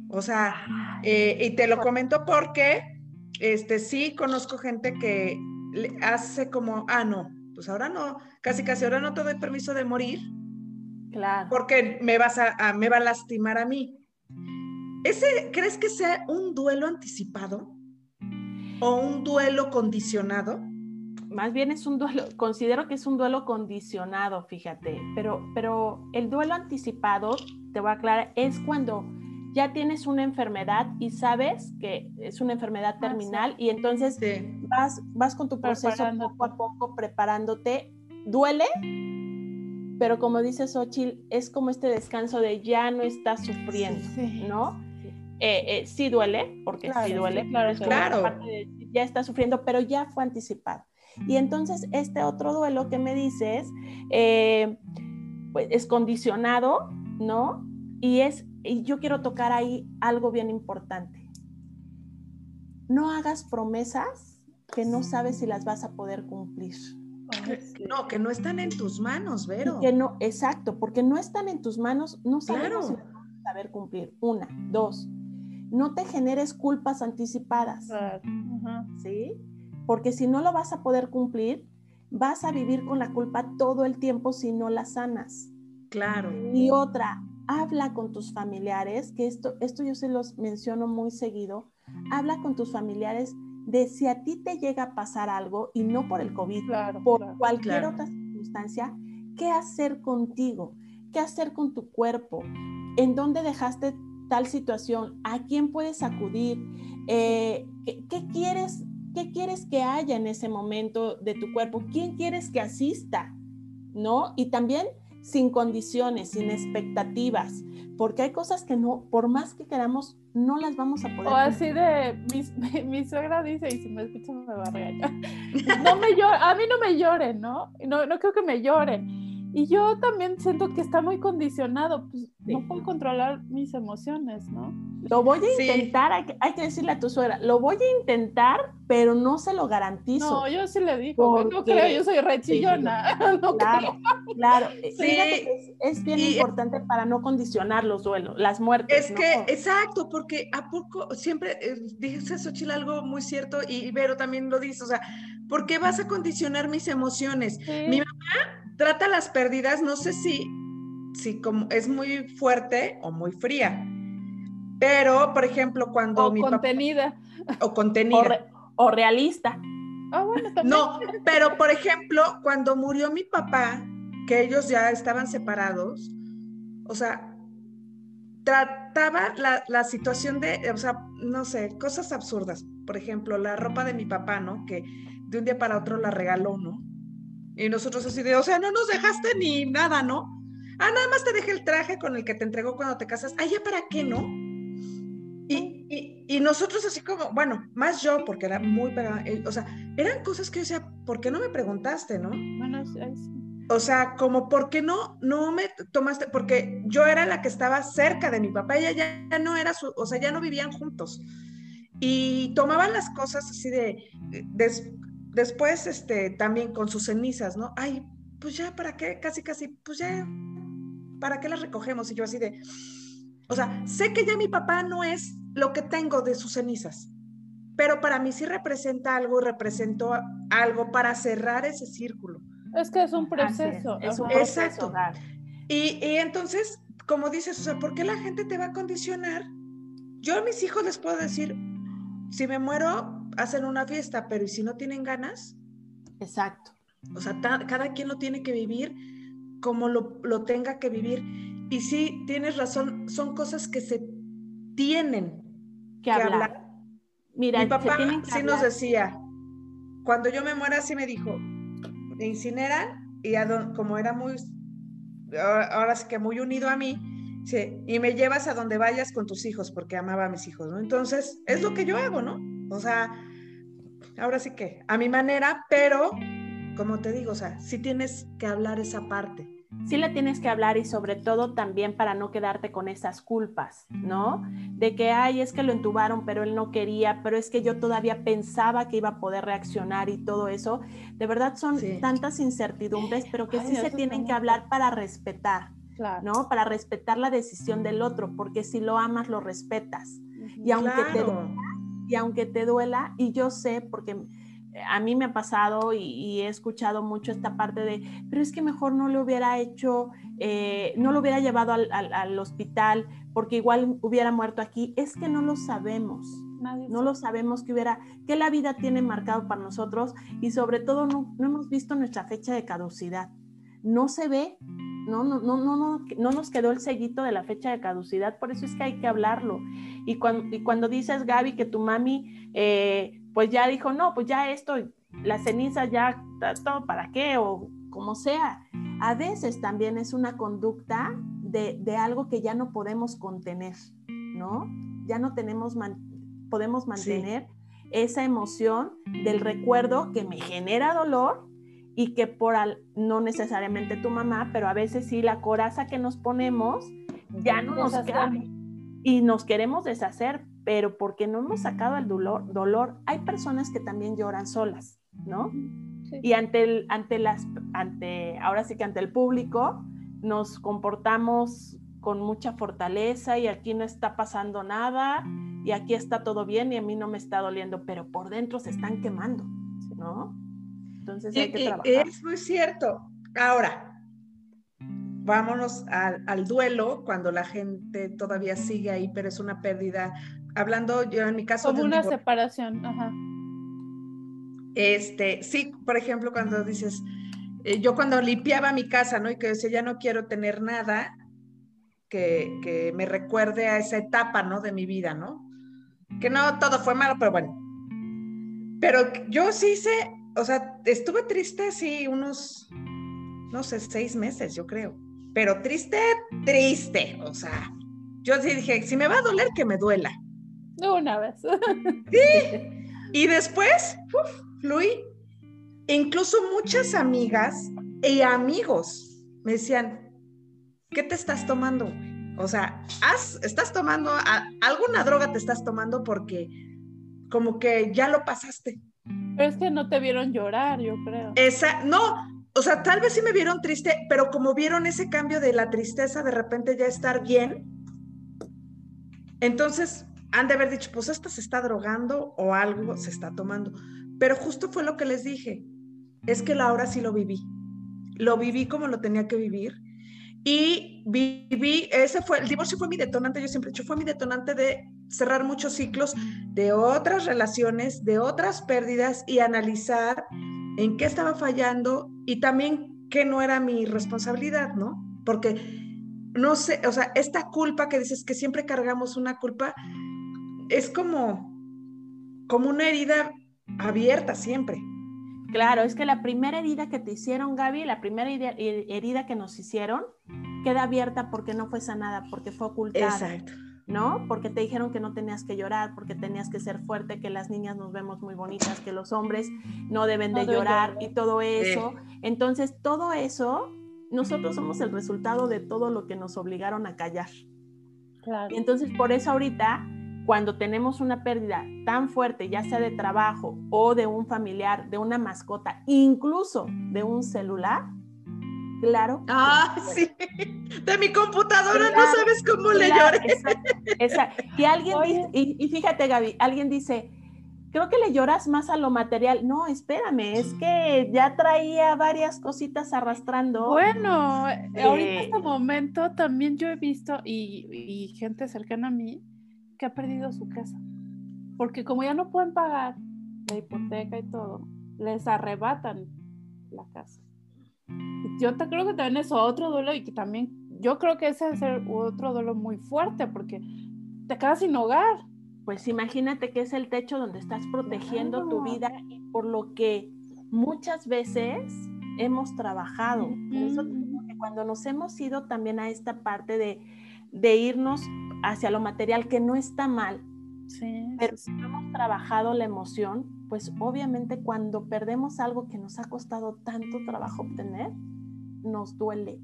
O sea, eh, y te lo comento porque, este, sí conozco gente que hace como, ah, no, pues ahora no, casi casi ahora no te doy permiso de morir. Claro. Porque me vas a, a me va a lastimar a mí. ¿Ese crees que sea un duelo anticipado? ¿O un duelo condicionado? Más bien es un duelo, considero que es un duelo condicionado, fíjate, pero, pero el duelo anticipado, te voy a aclarar, es cuando ya tienes una enfermedad y sabes que es una enfermedad terminal ah, sí. y entonces sí. vas, vas con tu proceso poco a poco preparándote. Duele, pero como dice Xochitl, es como este descanso de ya no estás sufriendo, sí, ¿no? Eh, eh, sí duele, porque claro, sí duele, claro, claro. De, ya está sufriendo, pero ya fue anticipado. Y entonces este otro duelo que me dices, eh, pues es condicionado, ¿no? Y es, y yo quiero tocar ahí algo bien importante. No hagas promesas que no sabes si las vas a poder cumplir. No, que no están en tus manos, Vero. Que no, exacto, porque no están en tus manos, no sabemos claro. si las vas a saber cumplir. Una, dos, no te generes culpas anticipadas. Uh -huh. ¿Sí? Porque si no lo vas a poder cumplir, vas a vivir con la culpa todo el tiempo si no la sanas. Claro. Y otra, habla con tus familiares, que esto, esto yo se los menciono muy seguido, habla con tus familiares de si a ti te llega a pasar algo, y no por el COVID, claro, por claro, cualquier claro. otra circunstancia, ¿qué hacer contigo? ¿Qué hacer con tu cuerpo? ¿En dónde dejaste tal situación? ¿A quién puedes acudir? Eh, ¿qué, ¿Qué quieres ¿Qué quieres que haya en ese momento de tu cuerpo? ¿Quién quieres que asista? ¿No? Y también sin condiciones, sin expectativas, porque hay cosas que no, por más que queramos, no las vamos a poder. O así de, mi, mi, <laughs> mi suegra dice, y si me escuchan me va a regañar, <laughs> no me llore, a mí no me lloren, ¿no? ¿no? No creo que me lloren. Y yo también siento que está muy condicionado, pues no puedo controlar mis emociones, ¿no? Lo voy a intentar, hay, que, decirle a tu suegra, lo voy a intentar, pero no se lo garantizo. No, yo sí le digo, no creo, yo soy rechillona. <laughs> no claro, claro. Sí. Es, bien importante para no condicionar los duelos, las muertes. Es que, exacto, porque a poco, siempre eh, dice Xochitl algo muy cierto y Vero también lo dice, o sea, ¿por qué vas a condicionar mis emociones? Mi mamá trata las pérdidas, no sé si, si como es muy fuerte o muy fría, pero, por ejemplo, cuando o contenida. o contenida. O, realista. Ah, bueno, No, pero, por ejemplo, cuando murió mi papá, que ellos ya estaban separados, o sea, trataba la, la, situación de, o sea, no sé, cosas absurdas. Por ejemplo, la ropa de mi papá, ¿no? Que de un día para otro la regaló, ¿no? Y nosotros así de, o sea, no nos dejaste ni nada, ¿no? Ah, nada más te dejé el traje con el que te entregó cuando te casas. Ah, ya para qué, ¿no? Y, y, nosotros así como, bueno, más yo, porque era muy eh, o sea, eran cosas que yo decía, ¿por qué no me preguntaste, no? Bueno, sí. O sea, como, ¿por qué no, no me tomaste? Porque yo era la que estaba cerca de mi papá, ella ya, no era su, o sea, ya no vivían juntos. Y tomaban las cosas así de, después, este, también con sus cenizas, ¿no? Ay, pues ya, ¿para qué? Casi, casi, pues ya, ¿para qué las recogemos? Y yo así de, o sea, sé que ya mi papá no es lo que tengo de sus cenizas, pero para mí sí representa algo, representó algo para cerrar ese círculo. Es que es un proceso. Es, un proceso. Exacto. Y, y entonces, como dices, o sea, ¿por qué la gente te va a condicionar? Yo a mis hijos les puedo decir, si me muero, hacen una fiesta, pero ¿y si no tienen ganas? Exacto. O sea, cada quien lo tiene que vivir como lo, lo, tenga que vivir. Y sí, tienes razón, son cosas que se tienen que, hablar. Mira, mi papá sí nos decía, cuando yo me muera, sí me dijo, me incineran y como era muy, ahora sí que muy unido a mí, sí, y me llevas a donde vayas con tus hijos, porque amaba a mis hijos, ¿no? Entonces, es lo que yo hago, ¿no? O sea, ahora sí que a mi manera, pero como te digo, o sea, sí tienes que hablar esa parte. Sí la tienes que hablar y sobre todo también para no quedarte con esas culpas, ¿no? De que, ay, es que lo entubaron, pero él no quería, pero es que yo todavía pensaba que iba a poder reaccionar y todo eso. De verdad son tantas incertidumbres, pero que sí se tienen que hablar para respetar, ¿no? Para respetar la decisión del otro, porque si lo amas, lo respetas. Y aunque te y aunque te duela, y yo sé, porque a mí me ha pasado y, he escuchado mucho esta parte de, pero es que mejor no lo hubiera hecho, eh, no lo hubiera llevado al, hospital porque igual hubiera muerto aquí. Es que no lo sabemos. no lo sabemos que hubiera, que la vida tiene marcado para nosotros y sobre todo no, no hemos visto nuestra fecha de caducidad. No se ve, no, no, no, no, no, nos quedó el sellito de la fecha de caducidad, por eso es que hay que hablarlo. Y cuando, y cuando dices, Gaby, que tu mami, eh, pues ya dijo, no, pues ya esto, la ceniza ya, todo para qué, o como sea. A veces también es una conducta de, de algo que ya no podemos contener, ¿no? Ya no tenemos, podemos mantener esa emoción del recuerdo que me genera dolor y que por al, no necesariamente tu mamá, pero a veces sí la coraza que nos ponemos ya no nos queda y nos queremos deshacer, pero porque no hemos sacado el dolor, dolor, hay personas que también lloran solas, ¿no? Y ante el, ante las, ante, ahora sí que ante el público, nos comportamos con mucha fortaleza y aquí no está pasando nada y aquí está todo bien y a mí no me está doliendo, pero por dentro se están quemando, ¿no? Entonces hay que trabajar. Es muy cierto. Ahora, vámonos al, duelo cuando la gente todavía sigue ahí, pero es una pérdida. Hablando yo en mi caso. Como una separación, ajá. Este, sí, por ejemplo, cuando dices, eh, yo cuando limpiaba mi casa, ¿no? Y que decía, ya no quiero tener nada que, que me recuerde a esa etapa, ¿no? De mi vida, ¿no? Que no todo fue malo, pero bueno. Pero yo sí hice o sea, estuve triste sí unos, no sé, seis meses, yo creo. Pero triste, triste. O sea, yo sí dije, si me va a doler, que me duela. Una vez. <laughs> Sí. Y después, uf, fluí. Incluso muchas amigas y amigos me decían, ¿qué te estás tomando? O sea, estás tomando, alguna droga te estás tomando porque como que ya lo pasaste. Es que no te vieron llorar, yo creo. Esa, no, o sea, tal vez sí me vieron triste, pero como vieron ese cambio de la tristeza de repente ya estar bien, entonces han de haber dicho, pues esta se está drogando o algo se está tomando. Pero justo fue lo que les dije, es que Laura sí lo viví. Lo viví como lo tenía que vivir y viví, ese fue, el divorcio fue mi detonante, yo siempre he dicho, fue mi detonante de cerrar muchos ciclos de otras relaciones, de otras pérdidas y analizar en qué estaba fallando y también qué no era mi responsabilidad, ¿no? Porque no sé, o sea, esta culpa que dices que siempre cargamos una culpa es como, como una herida abierta siempre. Claro, es que la primera herida que te hicieron, Gaby, la primera herida que nos hicieron, queda abierta porque no fue sanada, porque fue ocultada. Exacto. ¿No? Porque te dijeron que no tenías que llorar, porque tenías que ser fuerte, que las niñas nos vemos muy bonitas, que los hombres no deben de llorar y todo eso. Entonces, todo eso, nosotros somos el resultado de todo lo que nos obligaron a callar. Claro. Y entonces, por eso ahorita cuando tenemos una pérdida tan fuerte, ya sea de trabajo o de un familiar, de una mascota, incluso de un celular, claro. Ah, sí. De mi computadora no sabes cómo le lloré. Exacto, Y alguien dice, y, fíjate, Gaby, alguien dice, creo que le lloras más a lo material. No, espérame, es que ya traía varias cositas arrastrando. Bueno, eh, ahorita en este momento también yo he visto y gente cercana a mí ha perdido su casa. Porque como ya no pueden pagar la hipoteca y todo, les arrebatan la casa. Yo te, creo que también es otro duelo y que también, yo creo que ese es otro duelo muy fuerte porque te quedas sin hogar. Pues imagínate que es el techo donde estás protegiendo tu vida y por lo que muchas veces hemos trabajado. cuando nos hemos ido también a esta parte de, de irnos hacia lo material, que no está mal. pero si no hemos trabajado la emoción, pues obviamente cuando perdemos algo que nos ha costado tanto trabajo obtener, nos duele.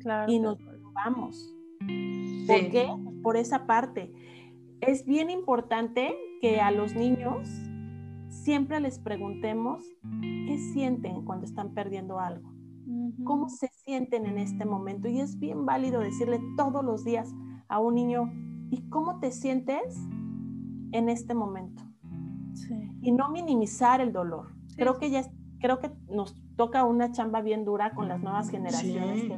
Claro. Y nos vamos. ¿Por qué? Por esa parte. Es bien importante que a los niños siempre les preguntemos qué sienten cuando están perdiendo algo. ¿Cómo se sienten en este momento? Y es bien válido decirle todos los días, a un niño, ¿y cómo te sientes en este momento? Y no minimizar el dolor. Creo que ya creo que nos toca una chamba bien dura con las nuevas generaciones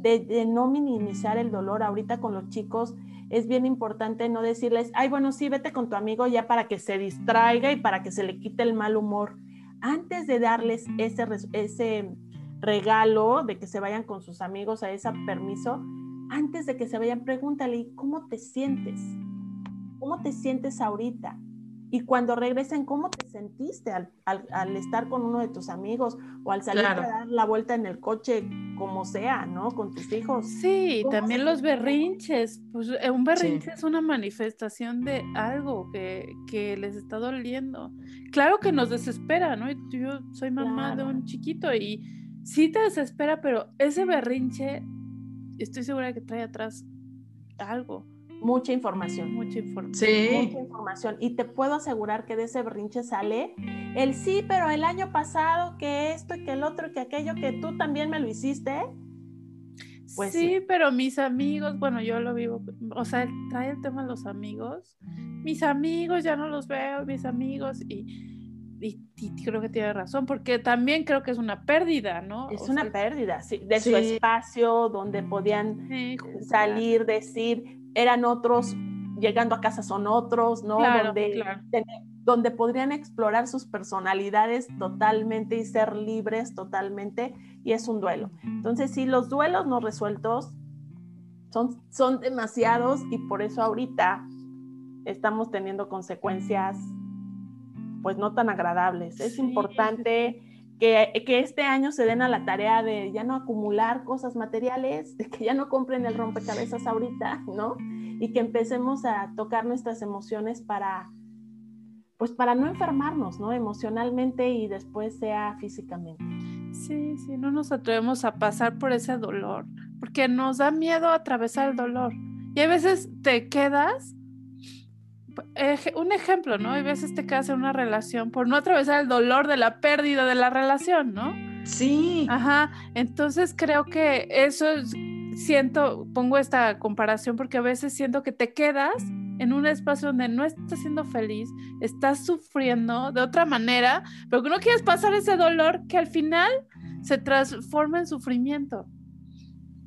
de, no minimizar el dolor ahorita con los chicos es bien importante no decirles, ay, bueno, sí, vete con tu amigo ya para que se distraiga y para que se le quite el mal humor. Antes de darles ese, ese regalo de que se vayan con sus amigos a ese permiso, antes de que se vayan, pregúntale, ¿cómo te sientes? ¿Cómo te sientes ahorita? Y cuando regresen, ¿cómo te sentiste al, estar con uno de tus amigos o al salir a dar la vuelta en el coche, como sea, ¿no? Con tus hijos. Sí, también los berrinches. Pues eh, un berrinche es una manifestación de algo que, les está doliendo. Claro que nos desespera, ¿no? Yo soy mamá de un chiquito y sí te desespera, pero ese berrinche estoy segura que trae atrás algo. Mucha información. Mucha información. Sí. Mucha información. Y te puedo asegurar que de ese berrinche sale el sí, pero el año pasado que esto y que el otro y que aquello que tú también me lo hiciste. Pues sí, sí, pero mis amigos, bueno, yo lo vivo, o sea, trae el tema de los amigos. Mis amigos ya no los veo, mis amigos, y y, creo que tiene razón, porque también creo que es una pérdida, ¿no? Es una pérdida, sí, de su espacio donde podían salir, decir, eran otros, llegando a casa son otros, ¿no? donde, donde podrían explorar sus personalidades totalmente y ser libres totalmente, y es un duelo. Entonces, sí, los duelos no resueltos son, son demasiados y por eso ahorita estamos teniendo consecuencias pues no tan agradables. Es importante que, que, este año se den a la tarea de ya no acumular cosas materiales, de que ya no compren el rompecabezas ahorita, ¿no? Y que empecemos a tocar nuestras emociones para, pues para no enfermarnos, ¿no? Emocionalmente y después sea físicamente. Sí, sí, no nos atrevemos a pasar por ese dolor, porque nos da miedo atravesar el dolor. Y a veces te quedas, un ejemplo, ¿no? Hay veces te quedas en una relación por no atravesar el dolor de la pérdida de la relación, ¿no? Sí. Ajá, entonces creo que eso es, siento, pongo esta comparación porque a veces siento que te quedas en un espacio donde no estás siendo feliz, estás sufriendo de otra manera, pero que no quieres pasar ese dolor que al final se transforma en sufrimiento.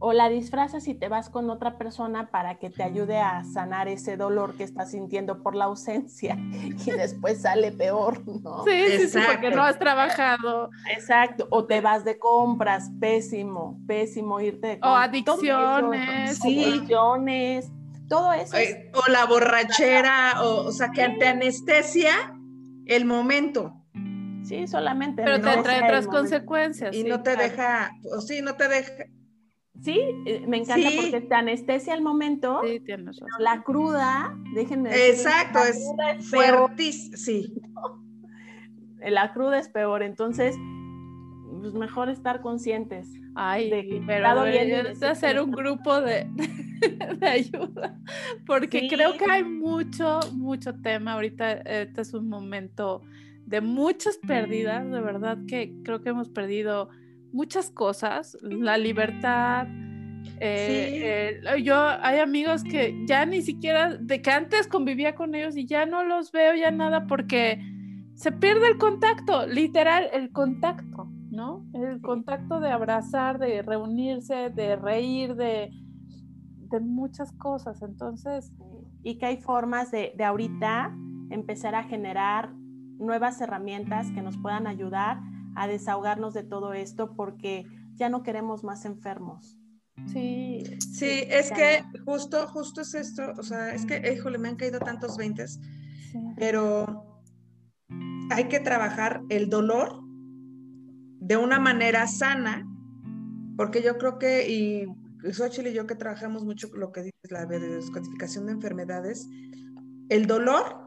O la disfrazas y te vas con otra persona para que te ayude a sanar ese dolor que estás sintiendo por la ausencia y después sale peor, ¿no? Sí, sí, porque no has trabajado. Exacto. O te vas de compras, pésimo, pésimo irte de compras. O adicciones. Sí. Adicciones todo eso. O la borrachera, o, o sea, que te anestesia el momento. Sí, solamente. Pero te trae otras consecuencias. Y no te deja, o sí, no te deja. Sí, eh, me encanta porque te anestesia el momento. Sí, tienes razón. La cruda, déjenme decir. Exacto, es, fuertísimo, sí. <laughs> La cruda es peor, entonces, pues mejor estar conscientes. Ay, de pero deberías hacer un grupo de, <laughs> de ayuda, porque creo que hay mucho, mucho tema. Ahorita este es un momento de muchas pérdidas, de verdad que creo que hemos perdido muchas cosas, la libertad. Eh, yo hay amigos que ya ni siquiera, de que antes convivía con ellos y ya no los veo ya nada porque se pierde el contacto, literal, el contacto, ¿no? El contacto de abrazar, de reunirse, de reír, de muchas cosas. Entonces, y que hay formas de, de ahorita empezar a generar nuevas herramientas que nos puedan ayudar a desahogarnos de todo esto porque ya no queremos más enfermos. Sí, sí, es que justo, justo es esto, o sea, es que, híjole, me han caído tantos veintes, pero hay que trabajar el dolor de una manera sana, porque yo creo que, y Xochitl y yo que trabajamos mucho lo que dices, la descodificación de enfermedades, el dolor,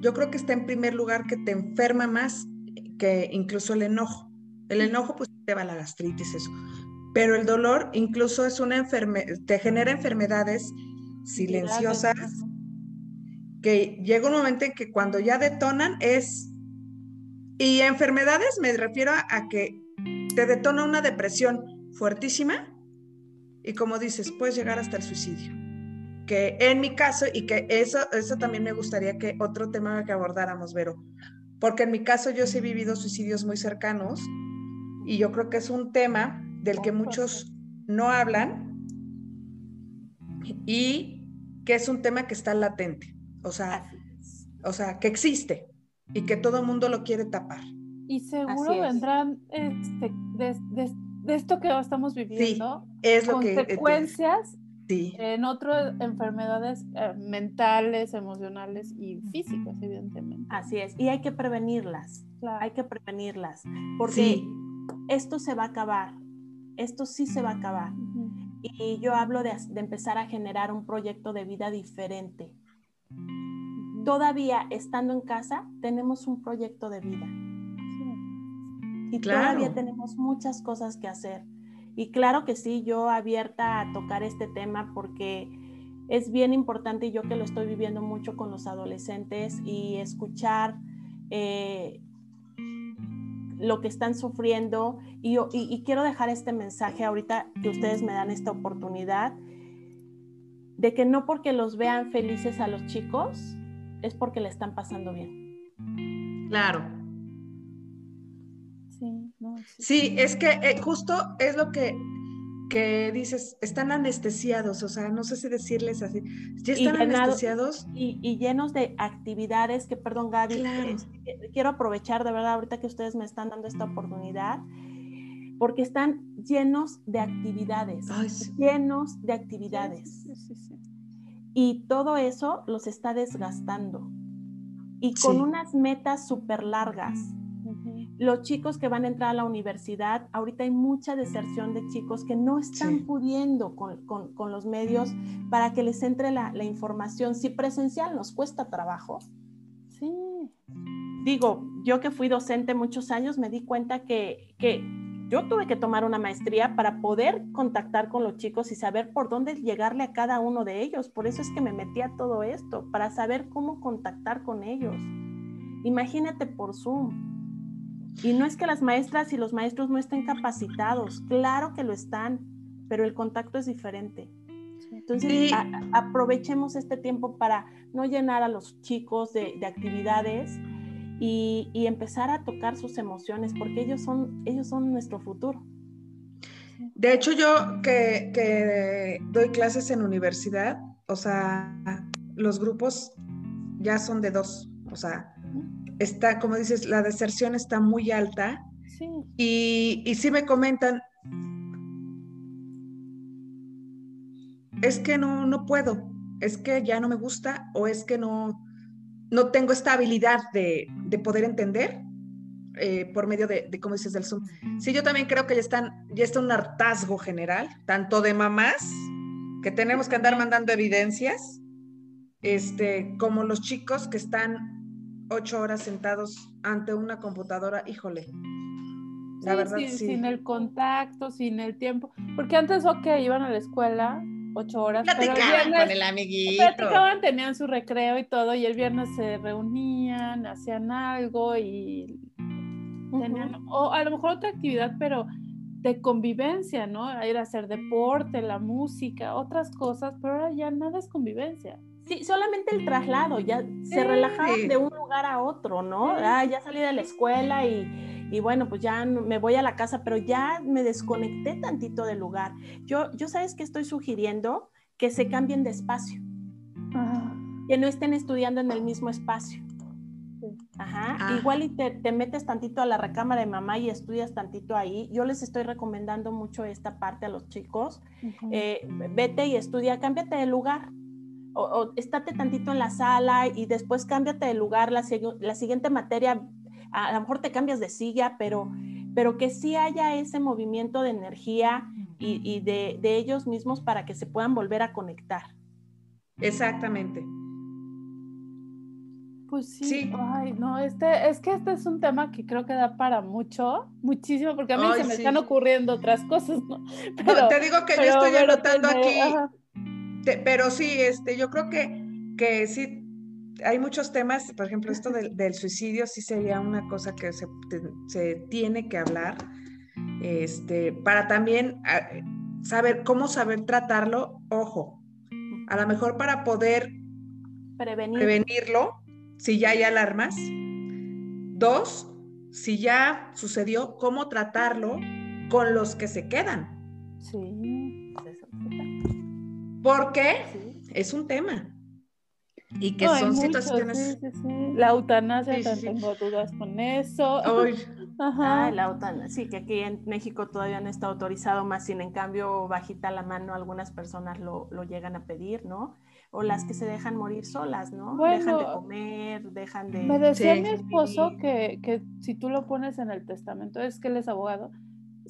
yo creo que está en primer lugar que te enferma más que incluso el enojo. El enojo pues te va la gastritis, eso. Pero el dolor incluso es una enfermedad, te genera enfermedades silenciosas que llega un momento en que cuando ya detonan es... Y enfermedades me refiero a que te detona una depresión fuertísima y como dices, puedes llegar hasta el suicidio. Que en mi caso, y que eso, eso también me gustaría que otro tema que abordáramos, Vero, porque en mi caso yo sí he vivido suicidios muy cercanos y yo creo que es un tema del que muchos no hablan y que es un tema que está latente, o sea, o sea, que existe y que todo el mundo lo quiere tapar. Y seguro vendrán este, de esto que estamos viviendo, es lo consecuencias en otras enfermedades eh, mentales, emocionales y físicas, evidentemente. Así es, y hay que prevenirlas, hay que prevenirlas, porque esto se va a acabar, esto sí se va a acabar. Y yo hablo de, de, empezar a generar un proyecto de vida diferente. Todavía estando en casa, tenemos un proyecto de vida y todavía tenemos muchas cosas que hacer. Y claro que sí, yo abierta a tocar este tema porque es bien importante y yo que lo estoy viviendo mucho con los adolescentes y escuchar eh, lo que están sufriendo. Y, y, quiero dejar este mensaje ahorita que ustedes me dan esta oportunidad de que no porque los vean felices a los chicos es porque le están pasando bien. Claro, Sí, es que eh, justo es lo que, que dices, están anestesiados, o sea, no sé si decirles así, ya están anestesiados. Y, llenos de actividades que, perdón Gaby, este, quiero aprovechar de verdad ahorita que ustedes me están dando esta oportunidad, porque están llenos de actividades, llenos de actividades. y todo eso los está desgastando. Y con unas metas súper largas los chicos que van a entrar a la universidad, ahorita hay mucha deserción de chicos que no están pudiendo con, los medios para que les entre la, información. Si presencial nos cuesta trabajo, sí. digo, yo que fui docente muchos años, me di cuenta que, que yo tuve que tomar una maestría para poder contactar con los chicos y saber por dónde llegarle a cada uno de ellos. Por eso es que me metí a todo esto, para saber cómo contactar con ellos. Imagínate por Zoom. Y no es que las maestras y los maestros no estén capacitados, claro que lo están, pero el contacto es diferente. Entonces, aprovechemos este tiempo para no llenar a los chicos de, actividades y, empezar a tocar sus emociones, porque ellos son, ellos son nuestro futuro. De hecho, yo que, que doy clases en universidad, o sea, los grupos ya son de dos, o sea, está, como dices, la deserción está muy alta. Sí. Y, y sí me comentan, es que no, no puedo, es que ya no me gusta o es que no, no tengo esta habilidad de, poder entender eh, por medio de, de, como dices, del Zoom. Sí, yo también creo que ya, están, ya está un hartazgo general, tanto de mamás, que tenemos que andar mandando evidencias, este, como los chicos que están ocho horas sentados ante una computadora, híjole. La verdad, sí. Sin el contacto, sin el tiempo. Porque antes, ok, iban a la escuela ocho horas. Platicaban pero el viernes, con el amiguito. Platicaban, tenían su recreo y todo, y el viernes se reunían, hacían algo y tenían, o a lo mejor otra actividad, pero de convivencia, ¿no? Ir a hacer deporte, la música, otras cosas, pero ahora ya nada es convivencia. Sí, solamente el traslado, ya se relajaban de un lugar a otro, ¿no? Ah, ya salí de la escuela y, y, bueno, pues ya me voy a la casa, pero ya me desconecté tantito del lugar. Yo, yo sabes que estoy sugiriendo que se cambien de espacio, que no estén estudiando en el mismo espacio. Ajá. Ah. Igual y te, te, metes tantito a la recámara de mamá y estudias tantito ahí. Yo les estoy recomendando mucho esta parte a los chicos. Eh, vete y estudia, cámbiate de lugar o, estate tantito en la sala y después cámbiate de lugar, la, la siguiente materia, a, lo mejor te cambias de silla, pero, pero que sí haya ese movimiento de energía y, y de, de, ellos mismos para que se puedan volver a conectar. Exactamente. Pues sí. Ay, no, este, es que este es un tema que creo que da para mucho, muchísimo, porque a mí se me están ocurriendo otras cosas, ¿no? Pero, te digo que yo estoy anotando aquí pero sí, este, yo creo que, que sí, hay muchos temas, por ejemplo, esto del, suicidio sí sería una cosa que se, tiene que hablar, este, para también ah, saber cómo saber tratarlo, ojo, a lo mejor para poder prevenirlo, si ya hay alarmas. Dos, si ya sucedió, cómo tratarlo con los que se quedan. Sí, porque es un tema. Y que son situaciones. la eutanasia, tengo dudas con eso. <laughs> Ajá. la eutanasia, sí, que aquí en México todavía no está autorizado, más sin en cambio, bajita la mano, algunas personas lo, llegan a pedir, ¿no? O las que se dejan morir solas, ¿no? dejan de comer, dejan de. Me decía mi esposo que, que si tú lo pones en el testamento, es que él es abogado,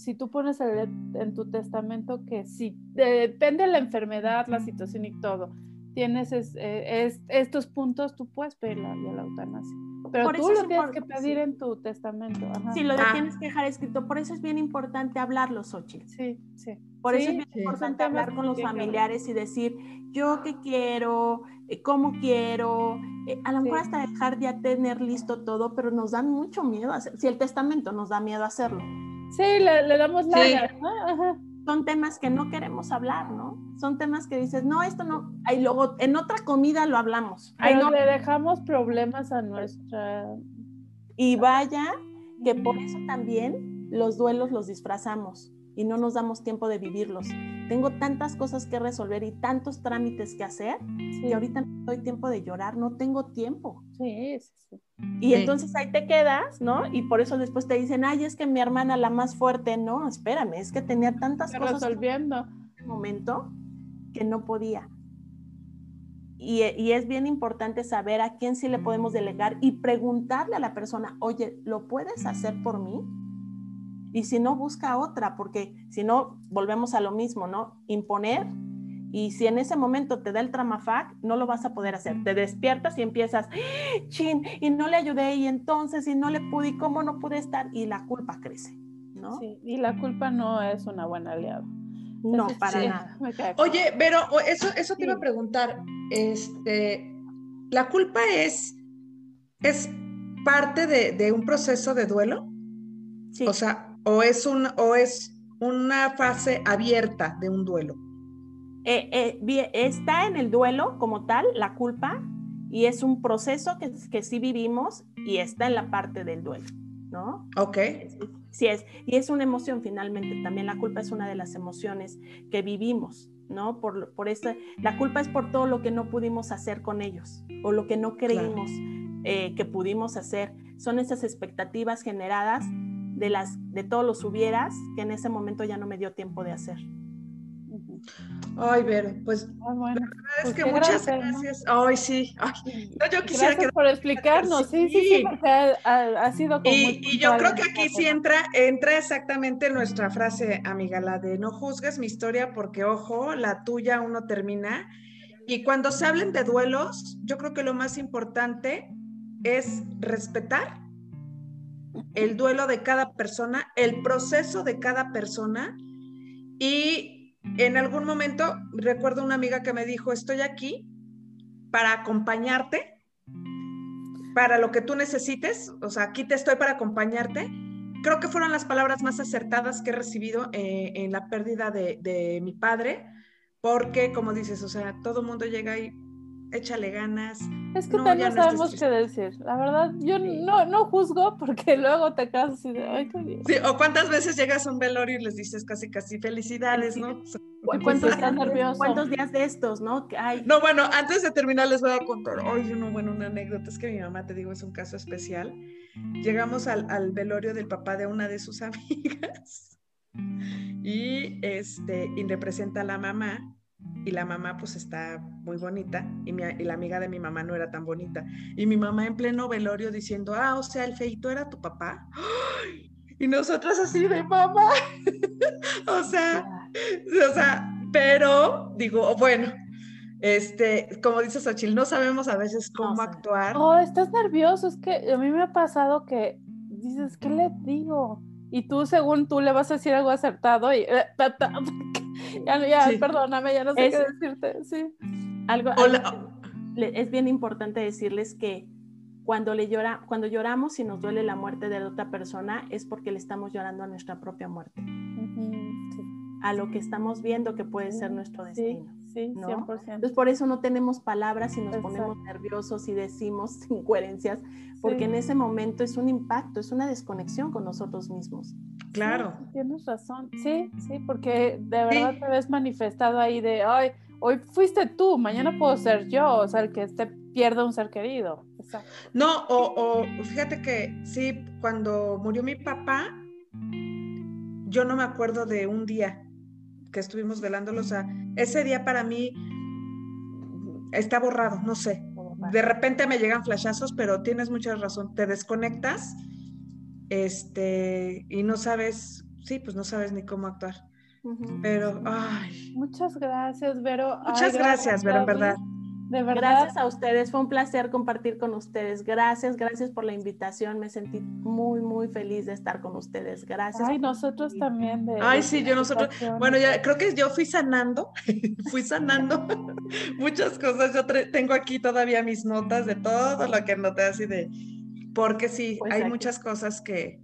si tú pones en tu testamento que si depende de la enfermedad, la situación y todo, tienes eh, estos puntos, tú puedes pedir la, la eutanasia. Pero tú lo tienes que pedir en tu testamento. Sí, lo ah. tienes que dejar escrito. Por eso es bien importante hablarlo, Xochitl. Sí, sí. Por eso es bien importante hablar con los familiares y decir, yo qué quiero, eh, cómo quiero, eh, a lo mejor hasta dejar ya tener listo todo, pero nos dan mucho miedo. Hacer, si el testamento nos da miedo hacerlo. Sí, le, damos la Son temas que no queremos hablar, ¿no? Son temas que dices, no, esto no. Y luego en otra comida lo hablamos. Ahí no. le dejamos problemas a nuestra. Y vaya que por eso también los duelos los disfrazamos y no nos damos tiempo de vivirlos. Tengo tantas cosas que resolver y tantos trámites que hacer y ahorita no doy tiempo de llorar, no tengo tiempo. Sí, sí, sí. Y entonces ahí te quedas, ¿no? Y por eso después te dicen, ay, es que mi hermana la más fuerte, no, espérame, es que tenía tantas cosas resolviendo en ese momento que no podía. Y, y, es bien importante saber a quién sí le podemos delegar y preguntarle a la persona, oye, ¿lo puedes hacer por mí? Y si no, busca otra, porque si no, volvemos a lo mismo, ¿no? Imponer Y si en ese momento te da el tramafac, no lo vas a poder hacer. Te despiertas y empiezas, chin, y no le ayudé, y entonces, y no le pude, y cómo no pude estar, y la culpa crece, ¿no? Sí, y la culpa no es una buena aliada. No, para nada. Oye, pero eso, eso te iba a preguntar. Este, la culpa es, es parte de, un proceso de duelo. Sí. O sea, o es un, o es una fase abierta de un duelo. Eh, eh, está en el duelo como tal, la culpa, y es un proceso que, que sí vivimos y está en la parte del duelo, ¿no? Ok. Sí es, y es una emoción finalmente, también la culpa es una de las emociones que vivimos, ¿no? Por, por esta, la culpa es por todo lo que no pudimos hacer con ellos o lo que no creímos eh, que pudimos hacer. Son esas expectativas generadas de, las, de todos los hubieras que en ese momento ya no me dio tiempo de hacer. Ay, Vero, pues ah, bueno, la es pues que muchas gracias. Ay, sí. yo quisiera gracias por explicarnos, sí, sí, sí, porque ha, sido como Y, y yo creo que aquí sí entra, entra exactamente nuestra frase, amiga, la de no juzgues mi historia porque, ojo, la tuya uno termina. Y cuando se hablen de duelos, yo creo que lo más importante es respetar el duelo de cada persona, el proceso de cada persona y en algún momento recuerdo una amiga que me dijo, estoy aquí para acompañarte, para lo que tú necesites, o sea, aquí te estoy para acompañarte. Creo que fueron las palabras más acertadas que he recibido eh, en la pérdida de, de mi padre, porque como dices, o sea, todo mundo llega y échale ganas. Es que no, no sabemos qué decir. La verdad, yo no, no juzgo porque <laughs> luego te casas y de, ay, qué Sí, o cuántas veces llegas a un velorio y les dices casi, casi felicidades, ¿no? ¿Cuántos, ¿Cuántos días de estos, no? Ay. No, bueno, antes de terminar les voy a contar, ay, no, bueno, una anécdota, es que mi mamá, te digo, es un caso especial. Llegamos al, al velorio del papá de una de sus <laughs> amigas y, este, y representa a la mamá y la mamá pues está muy bonita y, la amiga de mi mamá no era tan bonita. Y mi mamá en pleno velorio diciendo, ah, o sea, el feito era tu papá. Y nosotros así de mamá. <laughs> o sea, o sea, pero digo, bueno, este, como dice Xochitl, no sabemos a veces cómo actuar. Oh, estás nervioso, es que a mí me ha pasado que dices, ¿qué le digo? Y tú, según tú, le vas a decir algo acertado y... <laughs> Eh, ya, perdóname, ya no sé qué decirte. Sí. Algo, es bien importante decirles que cuando, le llora, cuando lloramos y nos duele la muerte de otra persona es porque le estamos llorando a nuestra propia muerte. A lo que estamos viendo que puede ser nuestro destino. Sí, 100%. Entonces, por eso no tenemos palabras y nos ponemos nerviosos y decimos <laughs> incoherencias, porque en ese momento es un impacto, es una desconexión con nosotros mismos. Claro. tienes razón. Sí, sí, porque de verdad te ves manifestado ahí de, ay, hoy fuiste tú, mañana puedo ser yo, o sea, el que te pierde un ser querido. No, o, o fíjate que sí, cuando murió mi papá, yo no me acuerdo de un día que estuvimos velándolo, o sea, ese día para mí está borrado, no sé. De repente me llegan flashazos, pero tienes mucha razón, te desconectas este, y no sabes, sí, pues no sabes ni cómo actuar. Pero, ay. Muchas gracias, Vero. Muchas gracias, Vero, en verdad. De verdad. Gracias a ustedes, fue un placer compartir con ustedes. Gracias, gracias por la invitación. Me sentí muy, muy feliz de estar con ustedes. Gracias. Ay, nosotros también. De, Ay, sí, yo nosotros. Bueno, ya creo que yo fui sanando, <laughs> fui sanando <laughs> muchas cosas. Yo tengo aquí todavía mis notas de todo lo que noté así de, porque sí, pues hay muchas cosas que,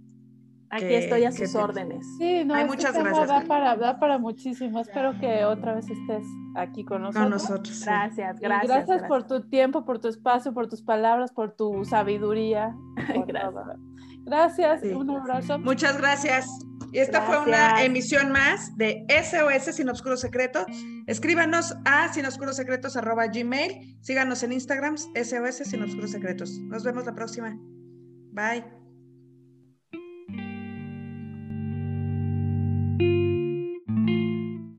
Aquí estoy a sus órdenes. Sí, no, Hay este muchas gracias. Da para, para muchísimo. Espero que otra vez estés aquí con nosotros. Con nosotros. Gracias, gracias, gracias. por tu tiempo, por tu espacio, por tus palabras, por tu sabiduría. <laughs> gracias. Gracias, un abrazo. Muchas gracias. Y esta fue una emisión más de SOS Sin Obscuros Secretos. Escríbanos a gmail. Síganos en Instagram, SOS Sin Obscuros Secretos. Nos vemos la próxima. Bye.